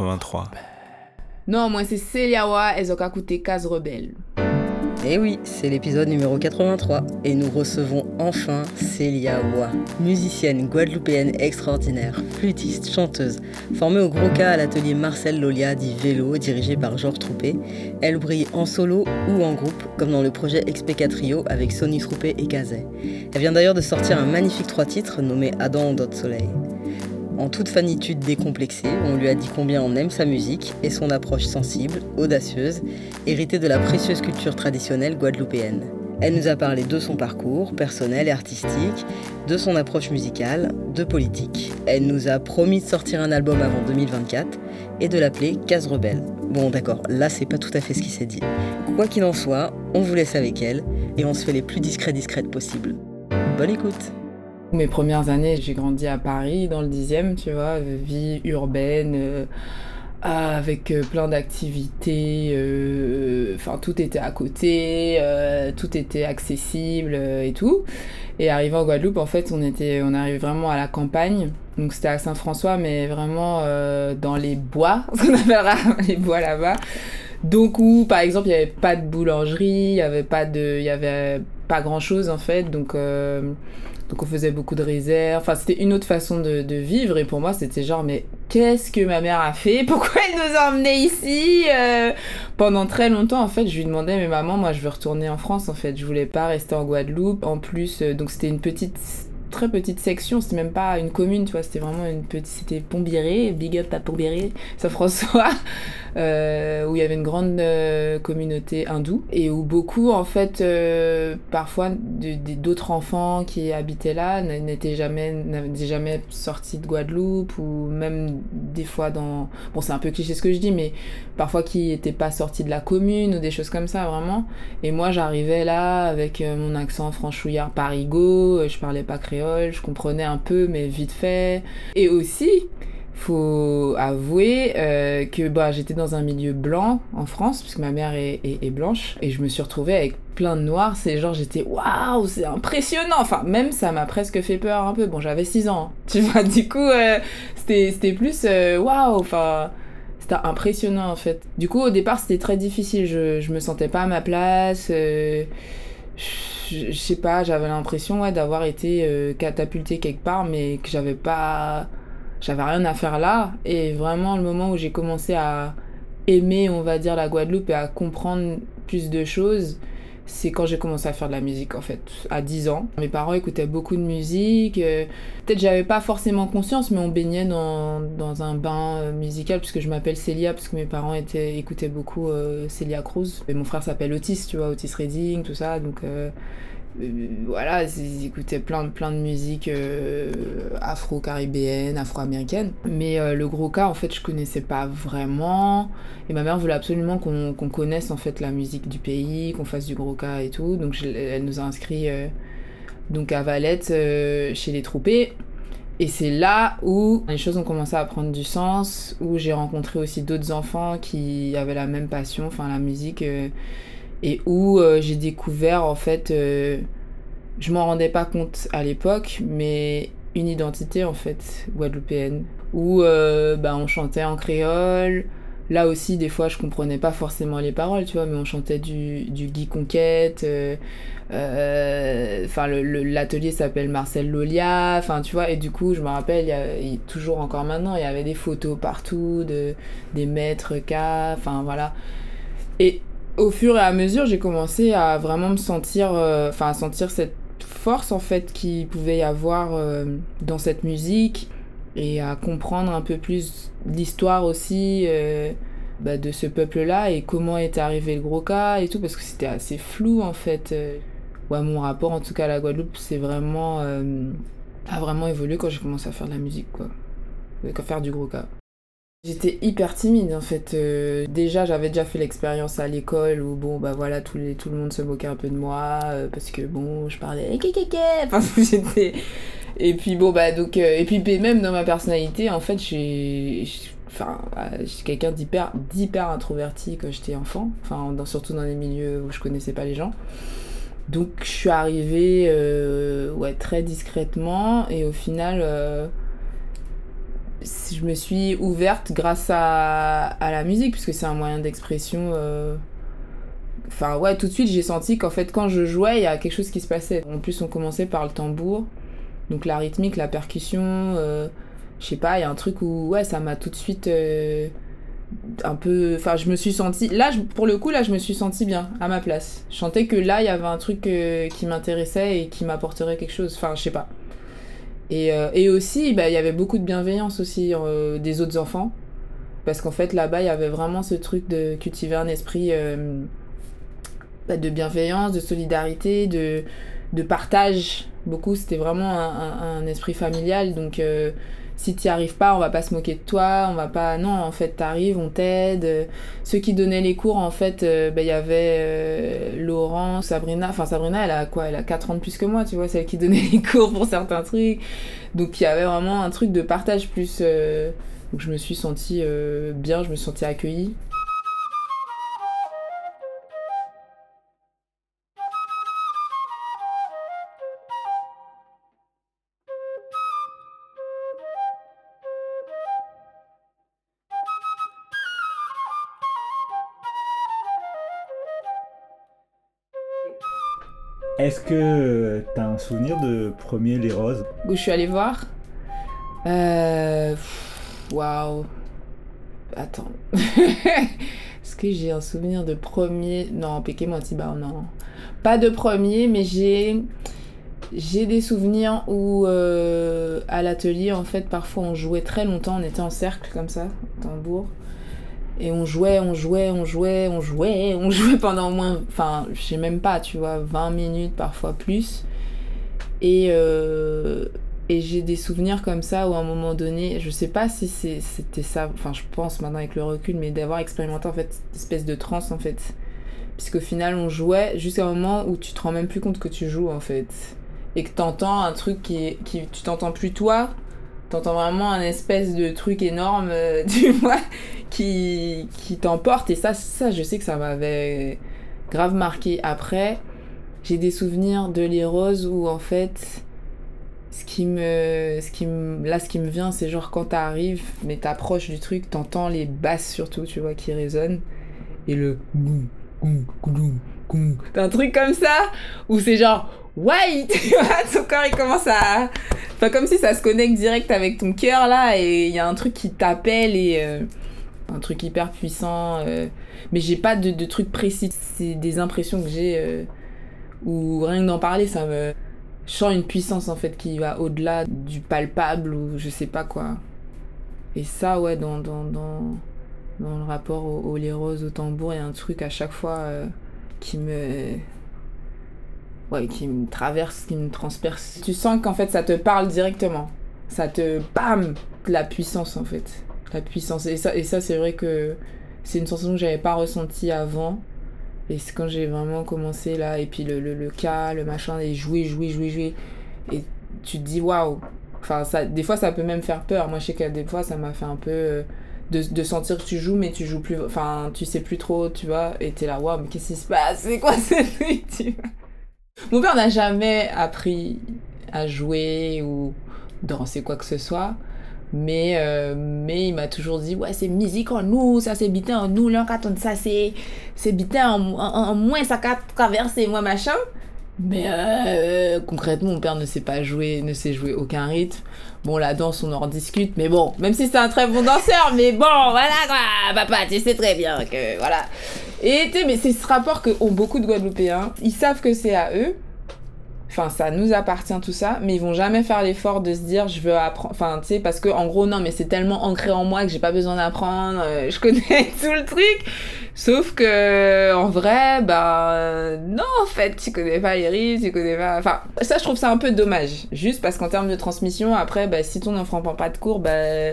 numéro 83. Non, moi c'est Celiawa et Zoka Koute Case Rebelle. Et eh oui, c'est l'épisode numéro 83 et nous recevons enfin Célia Wa, musicienne guadeloupéenne extraordinaire, flûtiste, chanteuse. Formée au gros cas à l'atelier Marcel Lolia dit Vélo, dirigé par Georges Troupé, elle brille en solo ou en groupe, comme dans le projet XPK Trio avec Sonny Troupé et Kazay. Elle vient d'ailleurs de sortir un magnifique trois titres nommé Adam Dot Soleil. En toute fanitude décomplexée, on lui a dit combien on aime sa musique et son approche sensible, audacieuse, héritée de la précieuse culture traditionnelle guadeloupéenne. Elle nous a parlé de son parcours personnel et artistique, de son approche musicale, de politique. Elle nous a promis de sortir un album avant 2024 et de l'appeler Case Rebelle. Bon d'accord, là c'est pas tout à fait ce qui s'est dit. Quoi qu'il en soit, on vous laisse avec elle et on se fait les plus discrets discrètes possibles. Bonne écoute mes premières années, j'ai grandi à Paris, dans le 10e, tu vois, vie urbaine, euh, avec euh, plein d'activités, euh, enfin tout était à côté, tout était accessible et tout. Et arrivant en Guadeloupe, en fait, on était, on arrivait vraiment à la campagne. Donc c'était à Saint-François, mais vraiment dans les bois, ce qu'on appellera les bois là-bas. Donc où, par exemple, il n'y avait pas de boulangerie, il n'y avait pas de, il y avait pas grand chose en fait. Donc donc on faisait beaucoup de réserves. Enfin, c'était une autre façon de, vivre. Et pour moi, c'était genre, mais qu'est-ce que ma mère a fait? Pourquoi elle nous a emmenés ici? Euh, Pendant très longtemps, en fait, je lui demandais, mais maman, moi, je veux retourner en France. En fait, je voulais pas rester en Guadeloupe. En plus, euh, donc c'était une petite très petite section, c'était même pas une commune, tu vois, c'était vraiment une petite, c'était Pombiré, Big Up à Pombiré, Saint-François, euh, où il y avait une grande euh, communauté hindoue et où beaucoup, en fait, euh, parfois d'autres enfants qui habitaient là n'étaient jamais, n'avaient jamais sorti de Guadeloupe ou même des fois dans, bon, c'est un peu cliché ce que je dis, mais parfois qui n'étaient pas sortis de la commune ou des choses comme ça, vraiment. Et moi, j'arrivais là avec mon accent franchouillard parigo, je parlais pas créole je comprenais un peu, mais vite fait. Et aussi, faut avouer euh, que bah, j'étais dans un milieu blanc en France, puisque ma mère est, blanche, et je me suis retrouvée avec plein de noirs. C'est genre, j'étais waouh, c'est impressionnant. Enfin, même ça m'a presque fait peur un peu. Bon, j'avais 6 ans, hein. tu vois, du coup, euh, c'était plus euh, waouh, enfin. C'était impressionnant en fait. Du coup, au départ, c'était très difficile. Je, je me sentais pas à ma place je, sais pas, j'avais l'impression ouais, d'avoir été euh, catapultée quelque part, mais que j'avais pas. J'avais rien à faire là. Et vraiment, le moment où j'ai commencé à aimer, on va dire, la Guadeloupe et à comprendre plus de choses, c'est quand j'ai commencé à faire de la musique en fait, à 10 ans. Mes parents écoutaient beaucoup de musique. Euh, peut-être j'avais pas forcément conscience, mais on baignait dans, dans un bain euh, musical puisque je m'appelle Célia, parce que mes parents étaient, écoutaient beaucoup euh, Célia Cruz. Et mon frère s'appelle Otis, tu vois, Otis Redding, tout ça. Donc euh, voilà, ils écoutaient plein de, plein de musique euh, afro-caribéenne, afro-américaine. Mais euh, le gros cas, en fait, je connaissais pas vraiment. Et ma mère voulait absolument qu'on connaisse en fait la musique du pays, qu'on fasse du gros cas et tout. Donc elle nous a inscrits donc à Valette chez les Troupés. Et c'est là où les choses ont commencé à prendre du sens, où j'ai rencontré aussi d'autres enfants qui avaient la même passion, enfin la musique et où euh, j'ai découvert en fait, euh, je m'en rendais pas compte à l'époque, mais une identité en fait guadeloupéenne, où euh, bah, on chantait en créole. Là aussi, des fois, je comprenais pas forcément les paroles, tu vois, mais on chantait du, du Guy Conquête. Enfin, l'atelier s'appelle Marcel Lolia. Enfin, tu vois, et du coup, je me rappelle, y a, toujours encore maintenant, il y avait des photos partout de des maîtres K. Enfin, voilà. Et au fur et à mesure, j'ai commencé à vraiment me sentir, euh, enfin, à sentir cette force en fait qui pouvait y avoir euh, dans cette musique et à comprendre un peu plus l'histoire aussi euh, bah, de ce peuple-là et comment est arrivé le gros cas et tout parce que c'était assez flou en fait. Ouais, mon rapport en tout cas à la Guadeloupe, c'est vraiment a vraiment évolué quand j'ai commencé à faire de la musique quoi, à faire du gros cas. J'étais hyper timide en fait. Euh, déjà, j'avais déjà fait l'expérience à l'école où bon bah voilà tout, tout le monde se moquait un peu de moi euh, parce que bon je parlais enfin j'étais et puis bon bah donc euh, et puis même dans ma personnalité en fait j'ai enfin j'étais quelqu'un d'hyper d'hyper introverti quand j'étais enfant enfin surtout dans les milieux où je connaissais pas les gens donc je suis arrivée ouais très discrètement et au final je me suis ouverte grâce à, à la musique, puisque c'est un moyen d'expression. euh, Enfin, ouais, tout de suite, j'ai senti qu'en fait, quand je jouais, il y a quelque chose qui se passait. En plus, on commençait par le tambour, donc la rythmique, la percussion. euh, je sais pas, il y a un truc où, ouais, ça m'a tout de suite. euh, un peu. Enfin, je me suis sentie. Là, pour le coup, là, je me suis sentie bien, à ma place. Je que là, il y avait un truc qui m'intéressait et qui m'apporterait quelque chose. Enfin, je sais pas. Et, euh, et aussi, bah, il y avait beaucoup de bienveillance aussi euh, des autres enfants. Parce qu'en fait, là-bas, il y avait vraiment ce truc de cultiver un esprit euh, bah, de bienveillance, de solidarité, de, de partage. Beaucoup, c'était vraiment un, un- un esprit familial. Donc, si tu n'y arrives pas, on va pas se moquer de toi. On va pas. Non, en fait, tu arrives, on t'aide. Euh, Ceux qui donnaient les cours, en fait, euh, bah, il y avait euh, Laurent, Sabrina. Enfin, Sabrina, elle a quoi Elle a 4 ans de plus que moi, tu vois, celle qui donnait les cours pour certains trucs. Donc, il y avait vraiment un truc de partage plus. donc, je me suis sentie bien, je me suis sentie accueillie. Que tu as un souvenir de premier Les Roses? Où je suis allée voir. Euh. Waouh. Attends. Est-ce que j'ai un souvenir de premier? Non, Péké Motiba, non. Pas de premier, mais j'ai. J'ai des souvenirs où euh, à l'atelier, en fait, parfois on jouait très longtemps, on était en cercle comme ça, tambour. Et on jouait, on jouait, on jouait, on jouait, on jouait pendant au moins, enfin, je sais même pas, tu vois, 20 minutes, parfois plus. Et, euh, et j'ai des souvenirs comme ça où à un moment donné, je sais pas si c'était ça, enfin je pense maintenant avec le recul, mais d'avoir expérimenté en fait cette espèce de transe en fait. Puisqu'au final on jouait jusqu'à un moment où tu te rends même plus compte que tu joues en fait. Et que t'entends un truc qui, qui tu t'entends plus toi, t'entends vraiment un espèce de truc énorme, euh, tu vois, qui, qui t'emporte. Et ça, ça, je sais que ça m'avait grave marqué. Après, j'ai des souvenirs de Les Roses où en fait, ce qui me, ce qui me, là, ce qui me vient, c'est genre quand t'arrives, mais t'approches du truc, t'entends les basses surtout, tu vois, qui résonnent. Et le un truc comme ça où c'est genre vois, ton corps il commence à. Enfin, comme si ça se connecte direct avec ton cœur là, et il y a un truc qui t'appelle et. euh, un truc hyper puissant. euh, mais j'ai pas de, de truc précis. C'est des impressions que j'ai. euh, où rien que d'en parler, ça me. Je sens une puissance en fait qui va au-delà du palpable ou je sais pas quoi. Et ça, ouais, dans, dans, dans, dans le rapport au, au les roses, au tambour, il y a un truc à chaque fois euh, qui me. Ouais, qui me traverse, qui me transperce. Tu sens qu'en fait ça te parle directement. Ça te. Bam La puissance en fait. La puissance. Et ça, et ça c'est vrai que c'est une sensation que j'avais pas ressentie avant. Et c'est quand j'ai vraiment commencé là, et puis le, le, le cas, le machin, et jouer, jouer, jouer, jouer. Et tu te dis waouh. Enfin, ça, des fois ça peut même faire peur. Moi je sais que des fois ça m'a fait un peu. De, de sentir que tu joues, mais tu joues plus. Enfin, tu sais plus trop, tu vois. Et t'es là, waouh, mais qu'est-ce qui se passe? C'est quoi ce truc tu vois Mon père n'a jamais appris à jouer ou danser quoi que ce soit. Mais, euh, mais il m'a toujours dit, ouais, c'est musique en nous, ça c'est bité en nous, là, quand on ça c'est c'est bité en, en, en moins, ça qu'a traversé moi, machin. Mais euh, concrètement, mon père ne sait pas jouer, ne sait jouer aucun rythme. Bon, la danse, on en rediscute, mais bon, même si c'est un très bon danseur, mais bon, voilà quoi, papa, tu sais très bien que, voilà. Et mais c'est ce rapport que ont beaucoup de Guadeloupéens. Ils savent que c'est à eux, Enfin, ça nous appartient tout ça, mais ils vont jamais faire l'effort de se dire je veux apprendre. Enfin, tu sais, parce que en gros, non, mais c'est tellement ancré en moi que j'ai pas besoin d'apprendre, euh, je connais tout le truc. Sauf que, en vrai, bah, non, en fait, tu connais pas rythmes, tu connais pas. Enfin, ça, je trouve ça un peu dommage. Juste parce qu'en termes de transmission, après, bah, si ton enfant prend pas de cours, bah,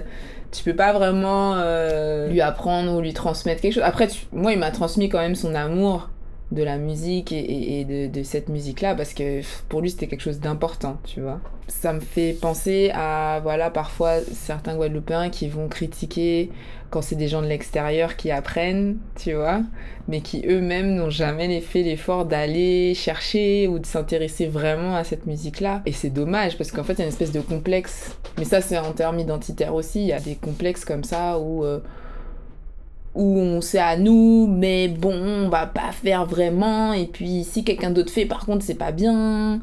tu peux pas vraiment euh, lui apprendre ou lui transmettre quelque chose. Après, tu- moi, il m'a transmis quand même son amour de la musique et, de, cette musique-là parce que pour lui c'était quelque chose d'important, tu vois. Ça me fait penser à, voilà, parfois certains Guadeloupéens qui vont critiquer quand c'est des gens de l'extérieur qui apprennent, tu vois, mais qui eux-mêmes n'ont jamais fait l'effort d'aller chercher ou de s'intéresser vraiment à cette musique-là. Et c'est dommage parce qu'en fait il y a une espèce de complexe, mais ça c'est en termes identitaires aussi, il y a des complexes comme ça où... Euh, où on sait à nous, mais bon, on va pas faire vraiment, et puis si quelqu'un d'autre fait, par contre, c'est pas bien.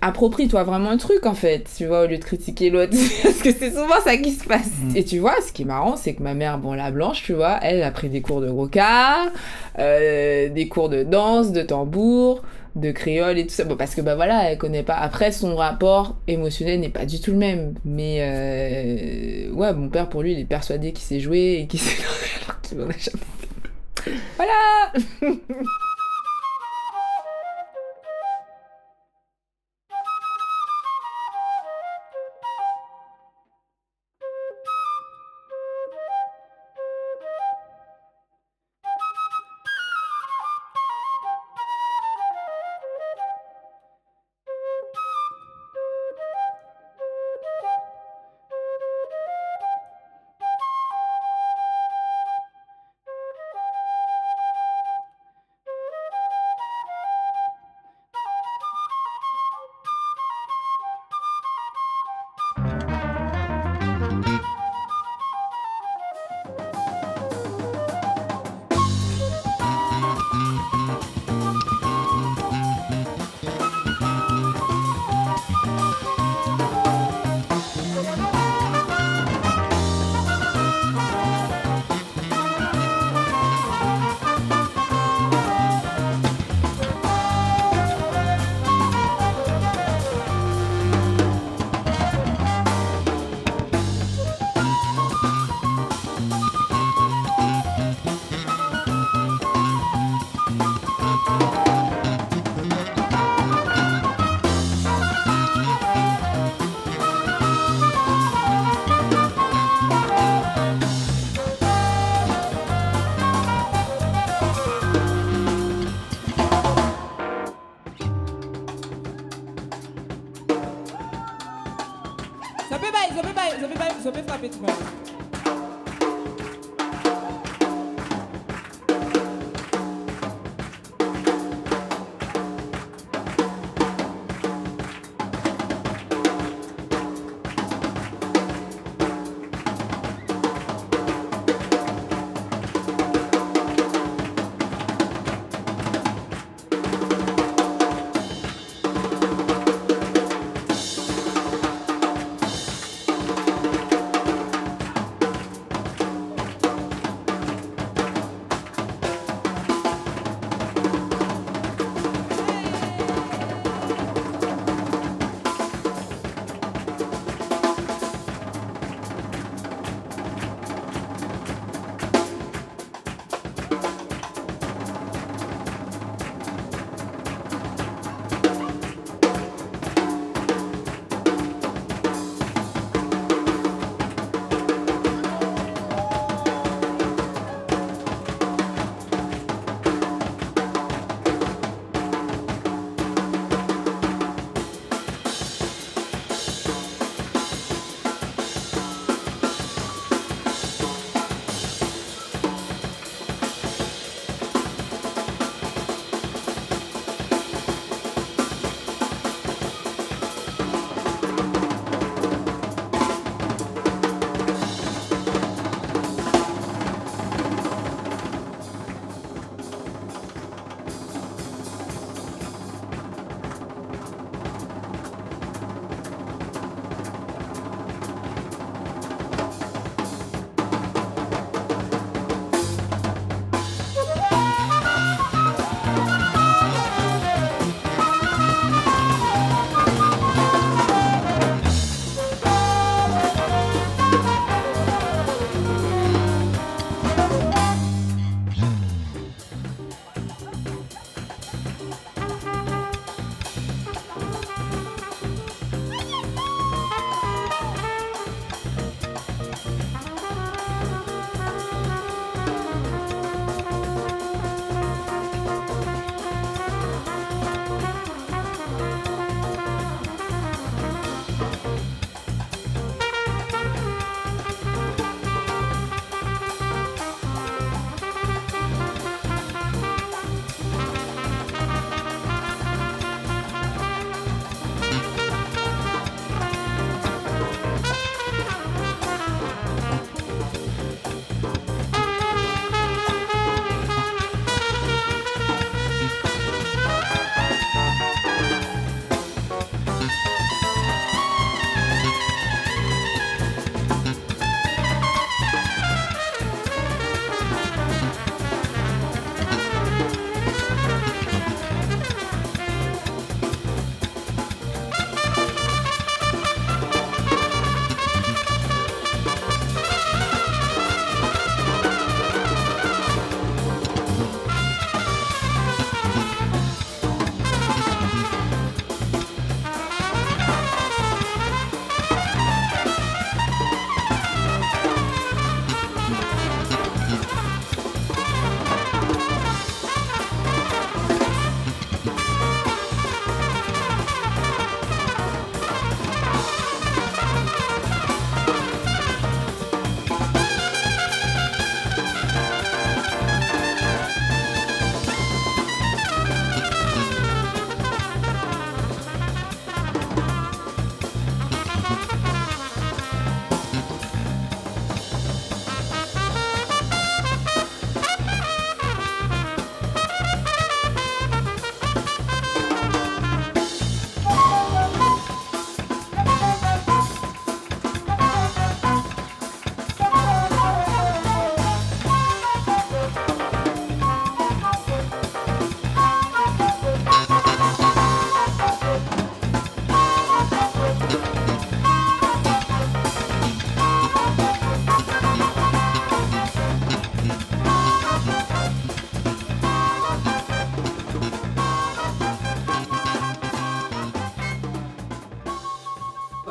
Approprie-toi vraiment le truc en fait, tu vois, au lieu de critiquer l'autre, parce que c'est souvent ça qui se passe. Mm. Et tu vois, ce qui est marrant, c'est que ma mère, bon, la blanche, tu vois, elle a pris des cours de roca, euh, des cours de danse, de tambour, de créole et tout ça. Bon, parce que bah voilà, elle connaît pas. Après, son rapport émotionnel n'est pas du tout le même. Mais euh, ouais, mon père, pour lui, il est persuadé qu'il sait jouer et qu'il sait. Alors qu'il en a jamais Voilà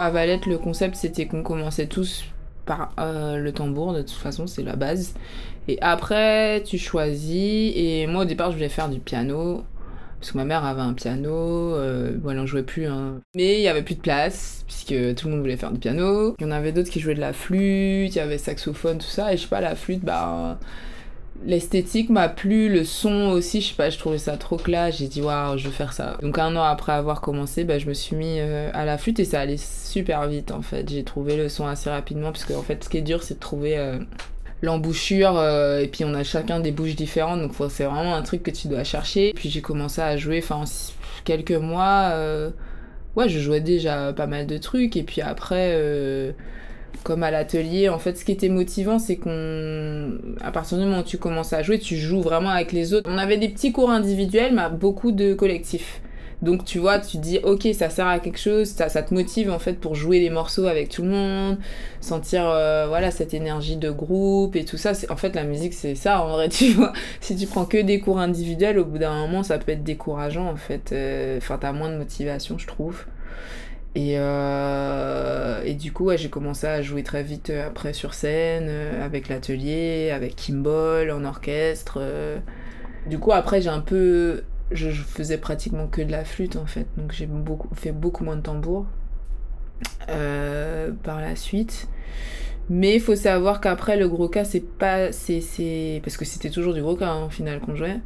À Valette, le concept c'était qu'on commençait tous par euh, le tambour, de toute façon, c'est la base. Et après, tu choisis. Et moi, au départ, je voulais faire du piano. Parce que ma mère avait un piano, euh, bon, elle en jouait plus. Hein. Mais il y avait plus de place, puisque tout le monde voulait faire du piano. Il y en avait d'autres qui jouaient de la flûte, il y avait saxophone, tout ça. Et je sais pas, la flûte, bah. L'esthétique m'a plu, le son aussi, je sais pas, je trouvais ça trop classe, j'ai dit waouh, je veux faire ça. Donc un an après avoir commencé, bah, je me suis mis euh, à la flûte et ça allait super vite en fait. J'ai trouvé le son assez rapidement parce que en fait ce qui est dur c'est de trouver euh, l'embouchure euh, et puis on a chacun des bouches différentes donc c'est vraiment un truc que tu dois chercher. Puis j'ai commencé à jouer, enfin en quelques mois, ouais je jouais déjà pas mal de trucs et puis après comme à l'atelier, en fait, ce qui était motivant, c'est qu'on, à partir du moment où tu commences à jouer, tu joues vraiment avec les autres. On avait des petits cours individuels, mais beaucoup de collectifs. Donc tu vois, tu dis ok, ça sert à quelque chose, ça, te motive en fait pour jouer les morceaux avec tout le monde, sentir euh, voilà cette énergie de groupe et tout ça. En fait, la musique c'est ça en vrai, tu vois. Si tu prends que des cours individuels, au bout d'un moment, ça peut être décourageant en fait. Euh, enfin, t'as moins de motivation, je trouve. Et, euh, et du coup, j'ai commencé à jouer très vite euh, après sur scène, euh, avec l'atelier, avec Kimball en orchestre. Du coup, après, j'ai un peu. Je, faisais pratiquement que de la flûte en fait, donc j'ai fait beaucoup moins de tambour par la suite. Mais il faut savoir qu'après, le gros cas, c'est pas. c'est Parce que c'était toujours du gros cas hein, au final qu'on jouait.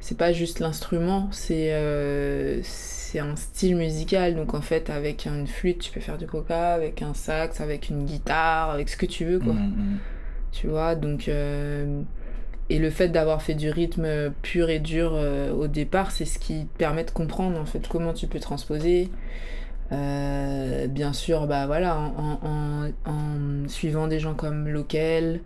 C'est pas juste l'instrument, c'est c'est un style musical. Donc en fait, avec une flûte, tu peux faire du coca, avec un sax, avec une guitare, avec ce que tu veux, quoi. Mm, mm. Tu vois, donc. Euh, et le fait d'avoir fait du rythme pur et dur euh, au départ, c'est ce qui te permet de comprendre en fait comment tu peux transposer. Euh, bien sûr, bah voilà, en, en, suivant des gens comme Local,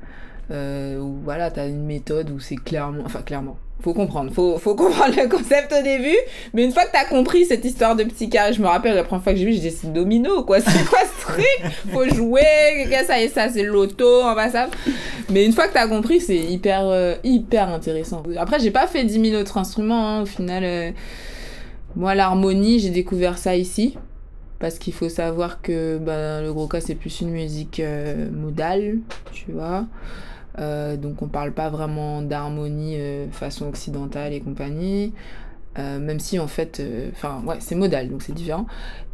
où voilà, t'as une méthode où c'est clairement, enfin clairement, faut comprendre, faut, faut comprendre le concept au début, mais une fois que t'as compris cette histoire de petit cas, je me rappelle la première fois que j'ai vu, j'ai dit c'est domino quoi, c'est quoi ce truc? Faut jouer, ça et ça, c'est l'auto, en ça. Mais une fois que t'as compris, c'est hyper, euh, hyper intéressant. Après, j'ai pas fait 10 000 autres instruments, hein, au final. Euh, moi, l'harmonie, j'ai découvert ça ici. Parce qu'il faut savoir que ben, le gros cas, c'est plus une musique euh, modale, tu vois. Euh, donc on parle pas vraiment d'harmonie euh, façon occidentale et compagnie. Euh, même si en fait, enfin ouais, c'est modal, donc c'est différent.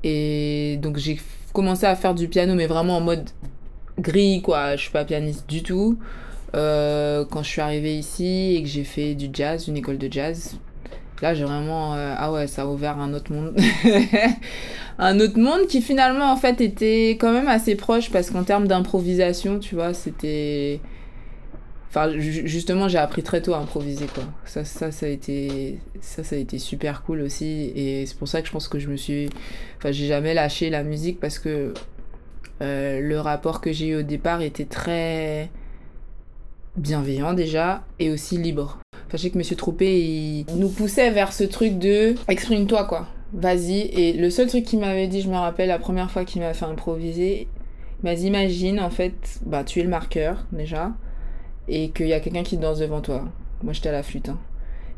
Et donc j'ai commencé à faire du piano, mais vraiment en mode gris, quoi. Je suis pas pianiste du tout. quand je suis arrivée ici et que j'ai fait du jazz, une école de jazz, là j'ai vraiment ah ouais ça a ouvert un autre monde un autre monde qui finalement en fait était quand même assez proche parce qu'en termes d'improvisation tu vois c'était Enfin, justement, j'ai appris très tôt à improviser, quoi. Ça, ça, ça a été, ça, ça a été super cool aussi. Et c'est pour ça que je pense que je me suis, enfin, j'ai jamais lâché la musique parce que euh, le rapport que j'ai eu au départ était très bienveillant déjà et aussi libre. Enfin, que Monsieur Troupé, il nous poussait vers ce truc de exprime-toi, quoi. Vas-y. Et le seul truc qu'il m'avait dit, je me rappelle, la première fois qu'il m'a fait improviser, il m'a dit, imagine, en fait, bah, tu es le marqueur, déjà et qu'il y a quelqu'un qui danse devant toi. Moi, j'étais à la flûte. Hein.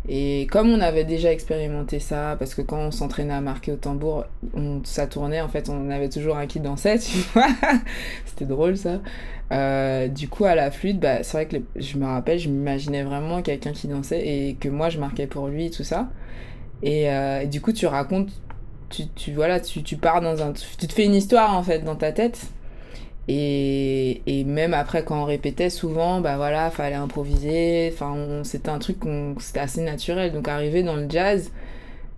Et comme on avait déjà expérimenté ça, parce que quand on s'entraînait à marquer au tambour, on, ça tournait, en fait, on avait toujours un qui dansait, tu vois. C'était drôle, ça. Euh, du coup, à la flûte, bah, c'est vrai que je me rappelle, je m'imaginais vraiment quelqu'un qui dansait et que moi, je marquais pour lui, tout ça. Et, euh, du coup, tu racontes, tu, voilà, tu pars dans un... Tu te fais une histoire, en fait, dans ta tête. Et, même après, quand on répétait, souvent, bah voilà, fallait improviser. Enfin, c'était un truc, c'était assez naturel. Donc, arriver dans le jazz,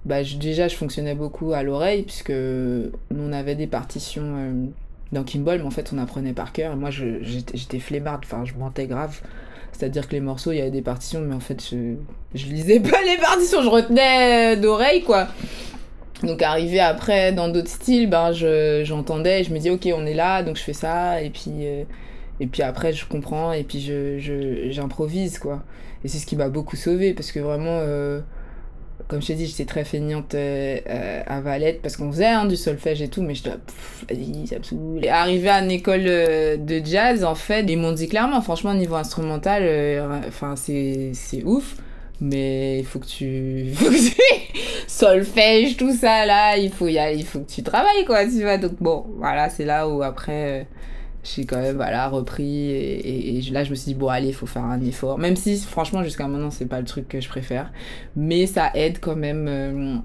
bah, déjà, je fonctionnais beaucoup à l'oreille, puisque on avait des partitions euh, dans Kimball, mais en fait, on apprenait par cœur. Et moi, j'étais flemmarde, enfin, je mentais grave. C'est-à-dire que les morceaux, il y avait des partitions, mais en fait, je lisais pas les partitions, je retenais d'oreille, quoi. Donc arrivé après dans d'autres styles, ben j'entendais, je, me dis ok on est là, donc je fais ça, et puis, euh, et puis après je comprends, et puis j'improvise je, quoi. Et c'est ce qui m'a beaucoup sauvé parce que vraiment, euh, comme je t'ai dit, j'étais très feignante euh, à Valette parce qu'on faisait hein, du solfège et tout, mais je vas-y, ça me saoule. Arrivé à une école de jazz, en fait, ils m'ont dit clairement, franchement, niveau instrumental, enfin c'est ouf Mais il faut que tu. Solfège, tout ça là, il faut, y aller, il faut que tu travailles quoi, tu vois. Donc bon, voilà, c'est là où après. euh, j'ai quand même voilà, repris et, là je me suis dit bon allez il faut faire un effort même si franchement jusqu'à maintenant c'est pas le truc que je préfère mais ça aide quand même euh,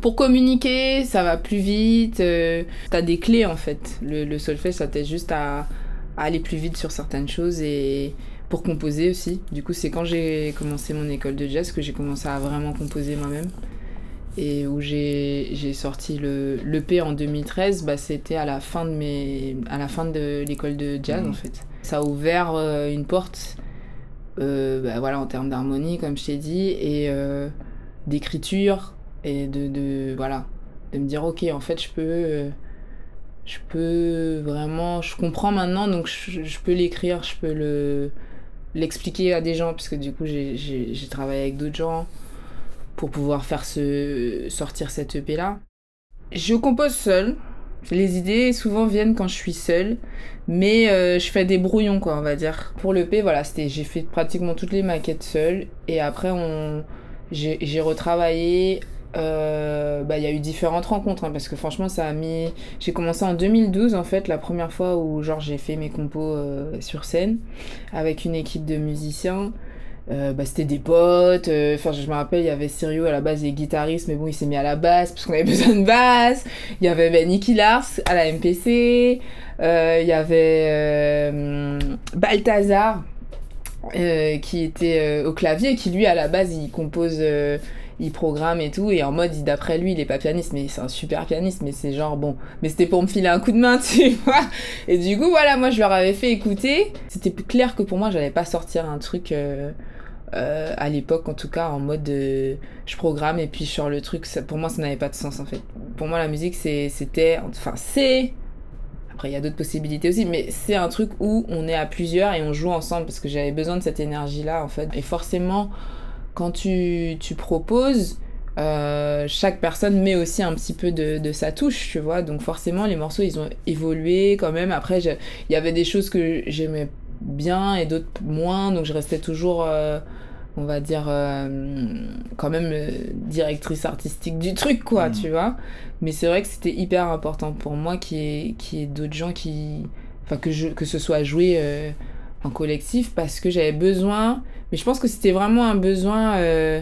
pour communiquer ça va plus vite euh, t'as des clés en fait le, le solfège ça t'aide juste à, à aller plus vite sur certaines choses et pour composer aussi. Du coup c'est quand j'ai commencé mon école de jazz que j'ai commencé à vraiment composer moi-même. Et où j'ai sorti le l'EP en 2013 bah c'était à la fin de mes à la fin de l'école de jazz Mhm. en fait. Ça a ouvert euh, une porte euh, bah, voilà en termes d'harmonie comme je t'ai dit et euh, d'écriture et de, de voilà de me dire ok en fait je peux je peux vraiment je comprends maintenant donc je, je peux l'écrire je peux le l'expliquer à des gens puisque du coup j'ai travaillé avec d'autres gens pour pouvoir faire sortir cette EP là je compose seule. Les idées souvent viennent quand je suis seule mais euh, je fais des brouillons quoi on va dire. Pour l'EP voilà j'ai fait pratiquement toutes les maquettes seule et après on j'ai retravaillé euh, bah, il y a eu différentes rencontres hein, parce que franchement ça a mis j'ai commencé en 2012 en fait la première fois où genre j'ai fait mes compos euh, sur scène avec une équipe de musiciens. Euh, bah, c'était des potes enfin je me rappelle il y avait Sirio à la base il est guitariste mais bon il s'est mis à la basse parce qu'on avait besoin de basse. Il y avait ben, Nicky Lars à la MPC il y avait Balthazar qui était au clavier qui lui à la base il compose il programme et tout et en mode d'après lui il est pas pianiste mais c'est un super pianiste mais c'est genre bon mais c'était pour me filer un coup de main tu vois. Et du coup voilà moi je leur avais fait écouter. C'était clair que pour moi j'allais pas sortir un truc euh, euh, à l'époque en tout cas en mode euh, je programme et puis je sors le truc. Pour moi ça n'avait pas de sens en fait. Pour moi la musique c'était enfin c'est après il y a d'autres possibilités aussi mais c'est un truc où on est à plusieurs et on joue ensemble parce que j'avais besoin de cette énergie là en fait. Et forcément quand tu, tu proposes euh, chaque personne met aussi un petit peu de, de sa touche, tu vois. Donc forcément, les morceaux, ils ont évolué quand même. Après, il y avait des choses que j'aimais bien et d'autres moins. Donc je restais toujours, euh, on va dire, euh, quand même directrice artistique du truc, quoi, Mhm. tu vois. Mais c'est vrai que c'était hyper important pour moi qu'il y ait, d'autres gens qui... Enfin, que, je, que ce soit joué en collectif parce que j'avais besoin... Mais je pense que c'était vraiment un besoin... euh,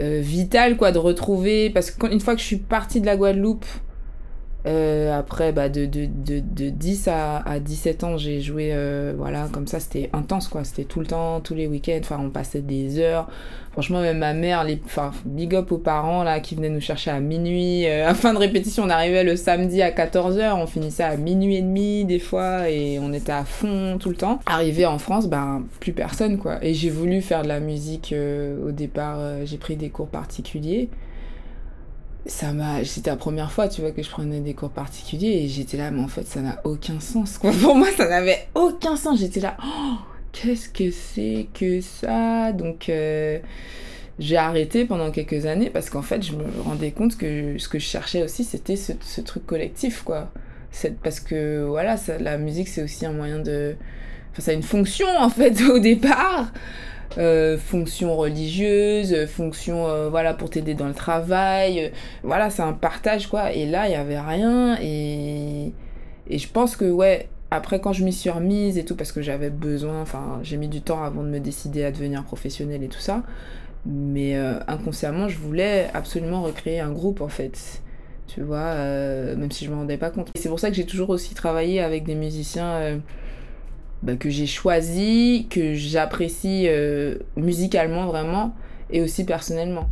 euh, vital quoi de retrouver parce qu'une fois que je suis partie de la Guadeloupe euh, après bah, de, de, de, de 10 à, à 17 ans j'ai joué euh, voilà comme ça c'était intense quoi. C'était tout le temps tous les week-ends enfin on passait des heures. Franchement même ma mère les enfin big up aux parents là qui venaient nous chercher à minuit euh, à fin de répétition on arrivait le samedi à 14h on finissait à minuit et demi des fois et on était à fond tout le temps. Arrivé en France ben plus personne quoi. Et j'ai voulu faire de la musique euh, au départ euh, j'ai pris des cours particuliers ça m'a c'était la première fois tu vois que je prenais des cours particuliers et j'étais là mais en fait ça n'a aucun sens quoi. Pour moi ça n'avait aucun sens. J'étais là oh, qu'est-ce que c'est que ça? Donc euh, j'ai arrêté pendant quelques années parce qu'en fait je me rendais compte que ce que je cherchais aussi c'était ce, truc collectif quoi. Parce que voilà la musique c'est aussi un moyen de enfin ça a une fonction en fait au départ euh, fonction religieuse, fonction euh, voilà pour t'aider dans le travail, euh, voilà c'est un partage quoi. Et là il y avait rien et et je pense que ouais après quand je m'y suis remise et tout parce que j'avais besoin, enfin j'ai mis du temps avant de me décider à devenir professionnelle et tout ça, mais inconsciemment je voulais absolument recréer un groupe en fait. Tu vois, même si je me rendais pas compte. C'est pour ça que j'ai toujours aussi travaillé avec des musiciens bah, que j'ai choisi, que j'apprécie euh, musicalement vraiment et aussi personnellement.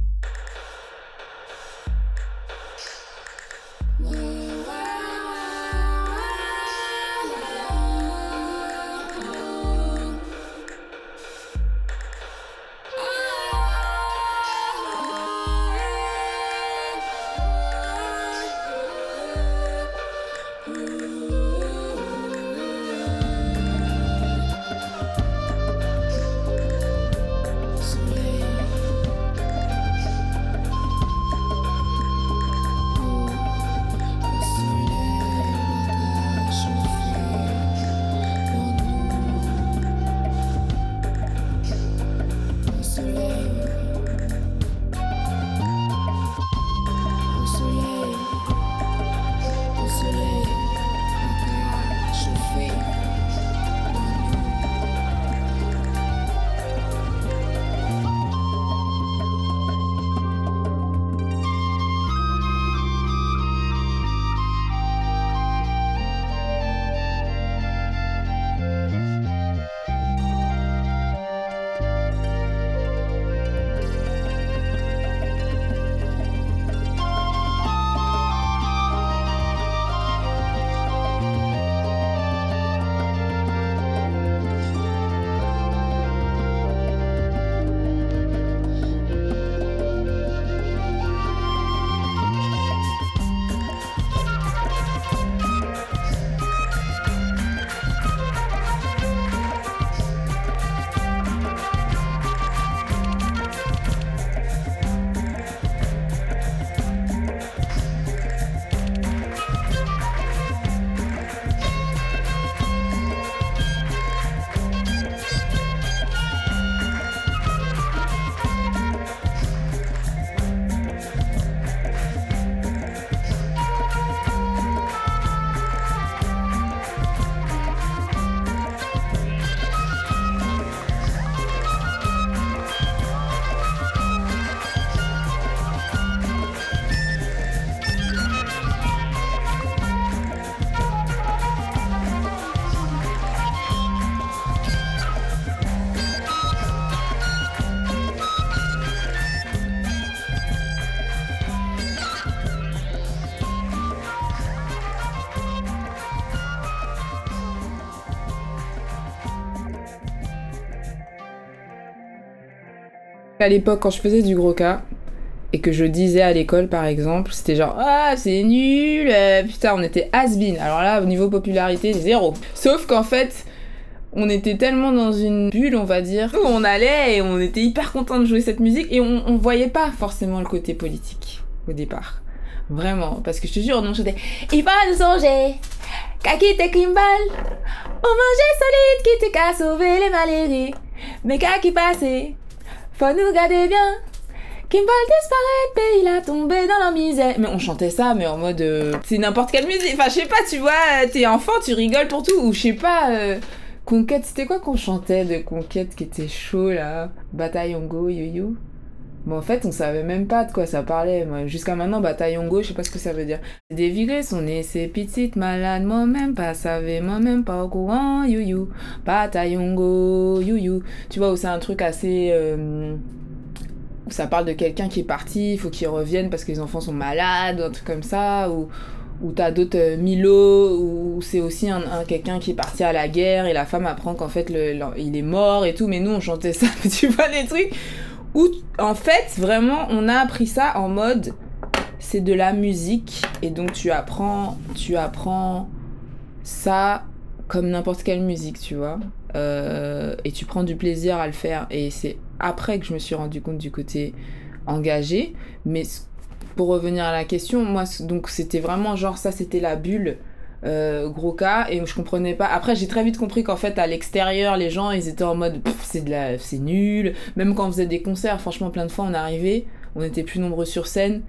À l'époque, quand je faisais du gros cas, et que je disais à l'école par exemple, c'était genre ah c'est nul, euh, putain on était has-been. Alors là au niveau popularité zéro. Sauf qu'en fait on était tellement dans une bulle on va dire où on allait et on était hyper content de jouer cette musique et on, voyait pas forcément le côté politique au départ. Vraiment, parce que je te jure, on chantait Il va nous songer, qu'à quitter Kimball, on mangeait solide qui te sauver les malheureux. Mais qui passer, faut nous garder bien. Kimball disparaît, pays il a tombé dans la misère. Mais on chantait ça, mais en mode. euh, c'est n'importe quelle musique. Enfin, je sais pas, tu vois, t'es enfant, tu rigoles pour tout. Ou je sais pas. euh, Conquête, c'était quoi qu'on chantait de Conquête qui était chaud là? Bataillongo, you-you Bon, en fait, on savait même pas de quoi ça parlait. Jusqu'à maintenant, Bataillongo, je sais pas ce que ça veut dire. Des vigrés sont nés, ces petites malades, moi-même pas savais, moi-même pas au courant, you-you. Bataillongo, you-you. Tu vois, où c'est un truc assez. euh, où ça parle de quelqu'un qui est parti, il faut qu'il revienne parce que les enfants sont malades, ou un truc comme ça, ou, ou t'as d'autres euh, Milo, où c'est aussi un, un- quelqu'un qui est parti à la guerre et la femme apprend qu'en fait il est mort et tout, mais nous on chantait ça, tu vois, des trucs où en fait vraiment on a appris ça en mode c'est de la musique et donc tu apprends, tu apprends ça comme n'importe quelle musique, tu vois. Euh, et tu prends du plaisir à le faire. Et c'est après que je me suis rendu compte du côté engagé. Mais pour revenir à la question, moi, donc c'était vraiment genre ça, c'était la bulle. Euh, gros cas et je comprenais pas après j'ai très vite compris qu'en fait à l'extérieur les gens ils étaient en mode c'est de la c'est nul même quand on faisait des concerts franchement plein de fois on arrivait on était plus nombreux sur scène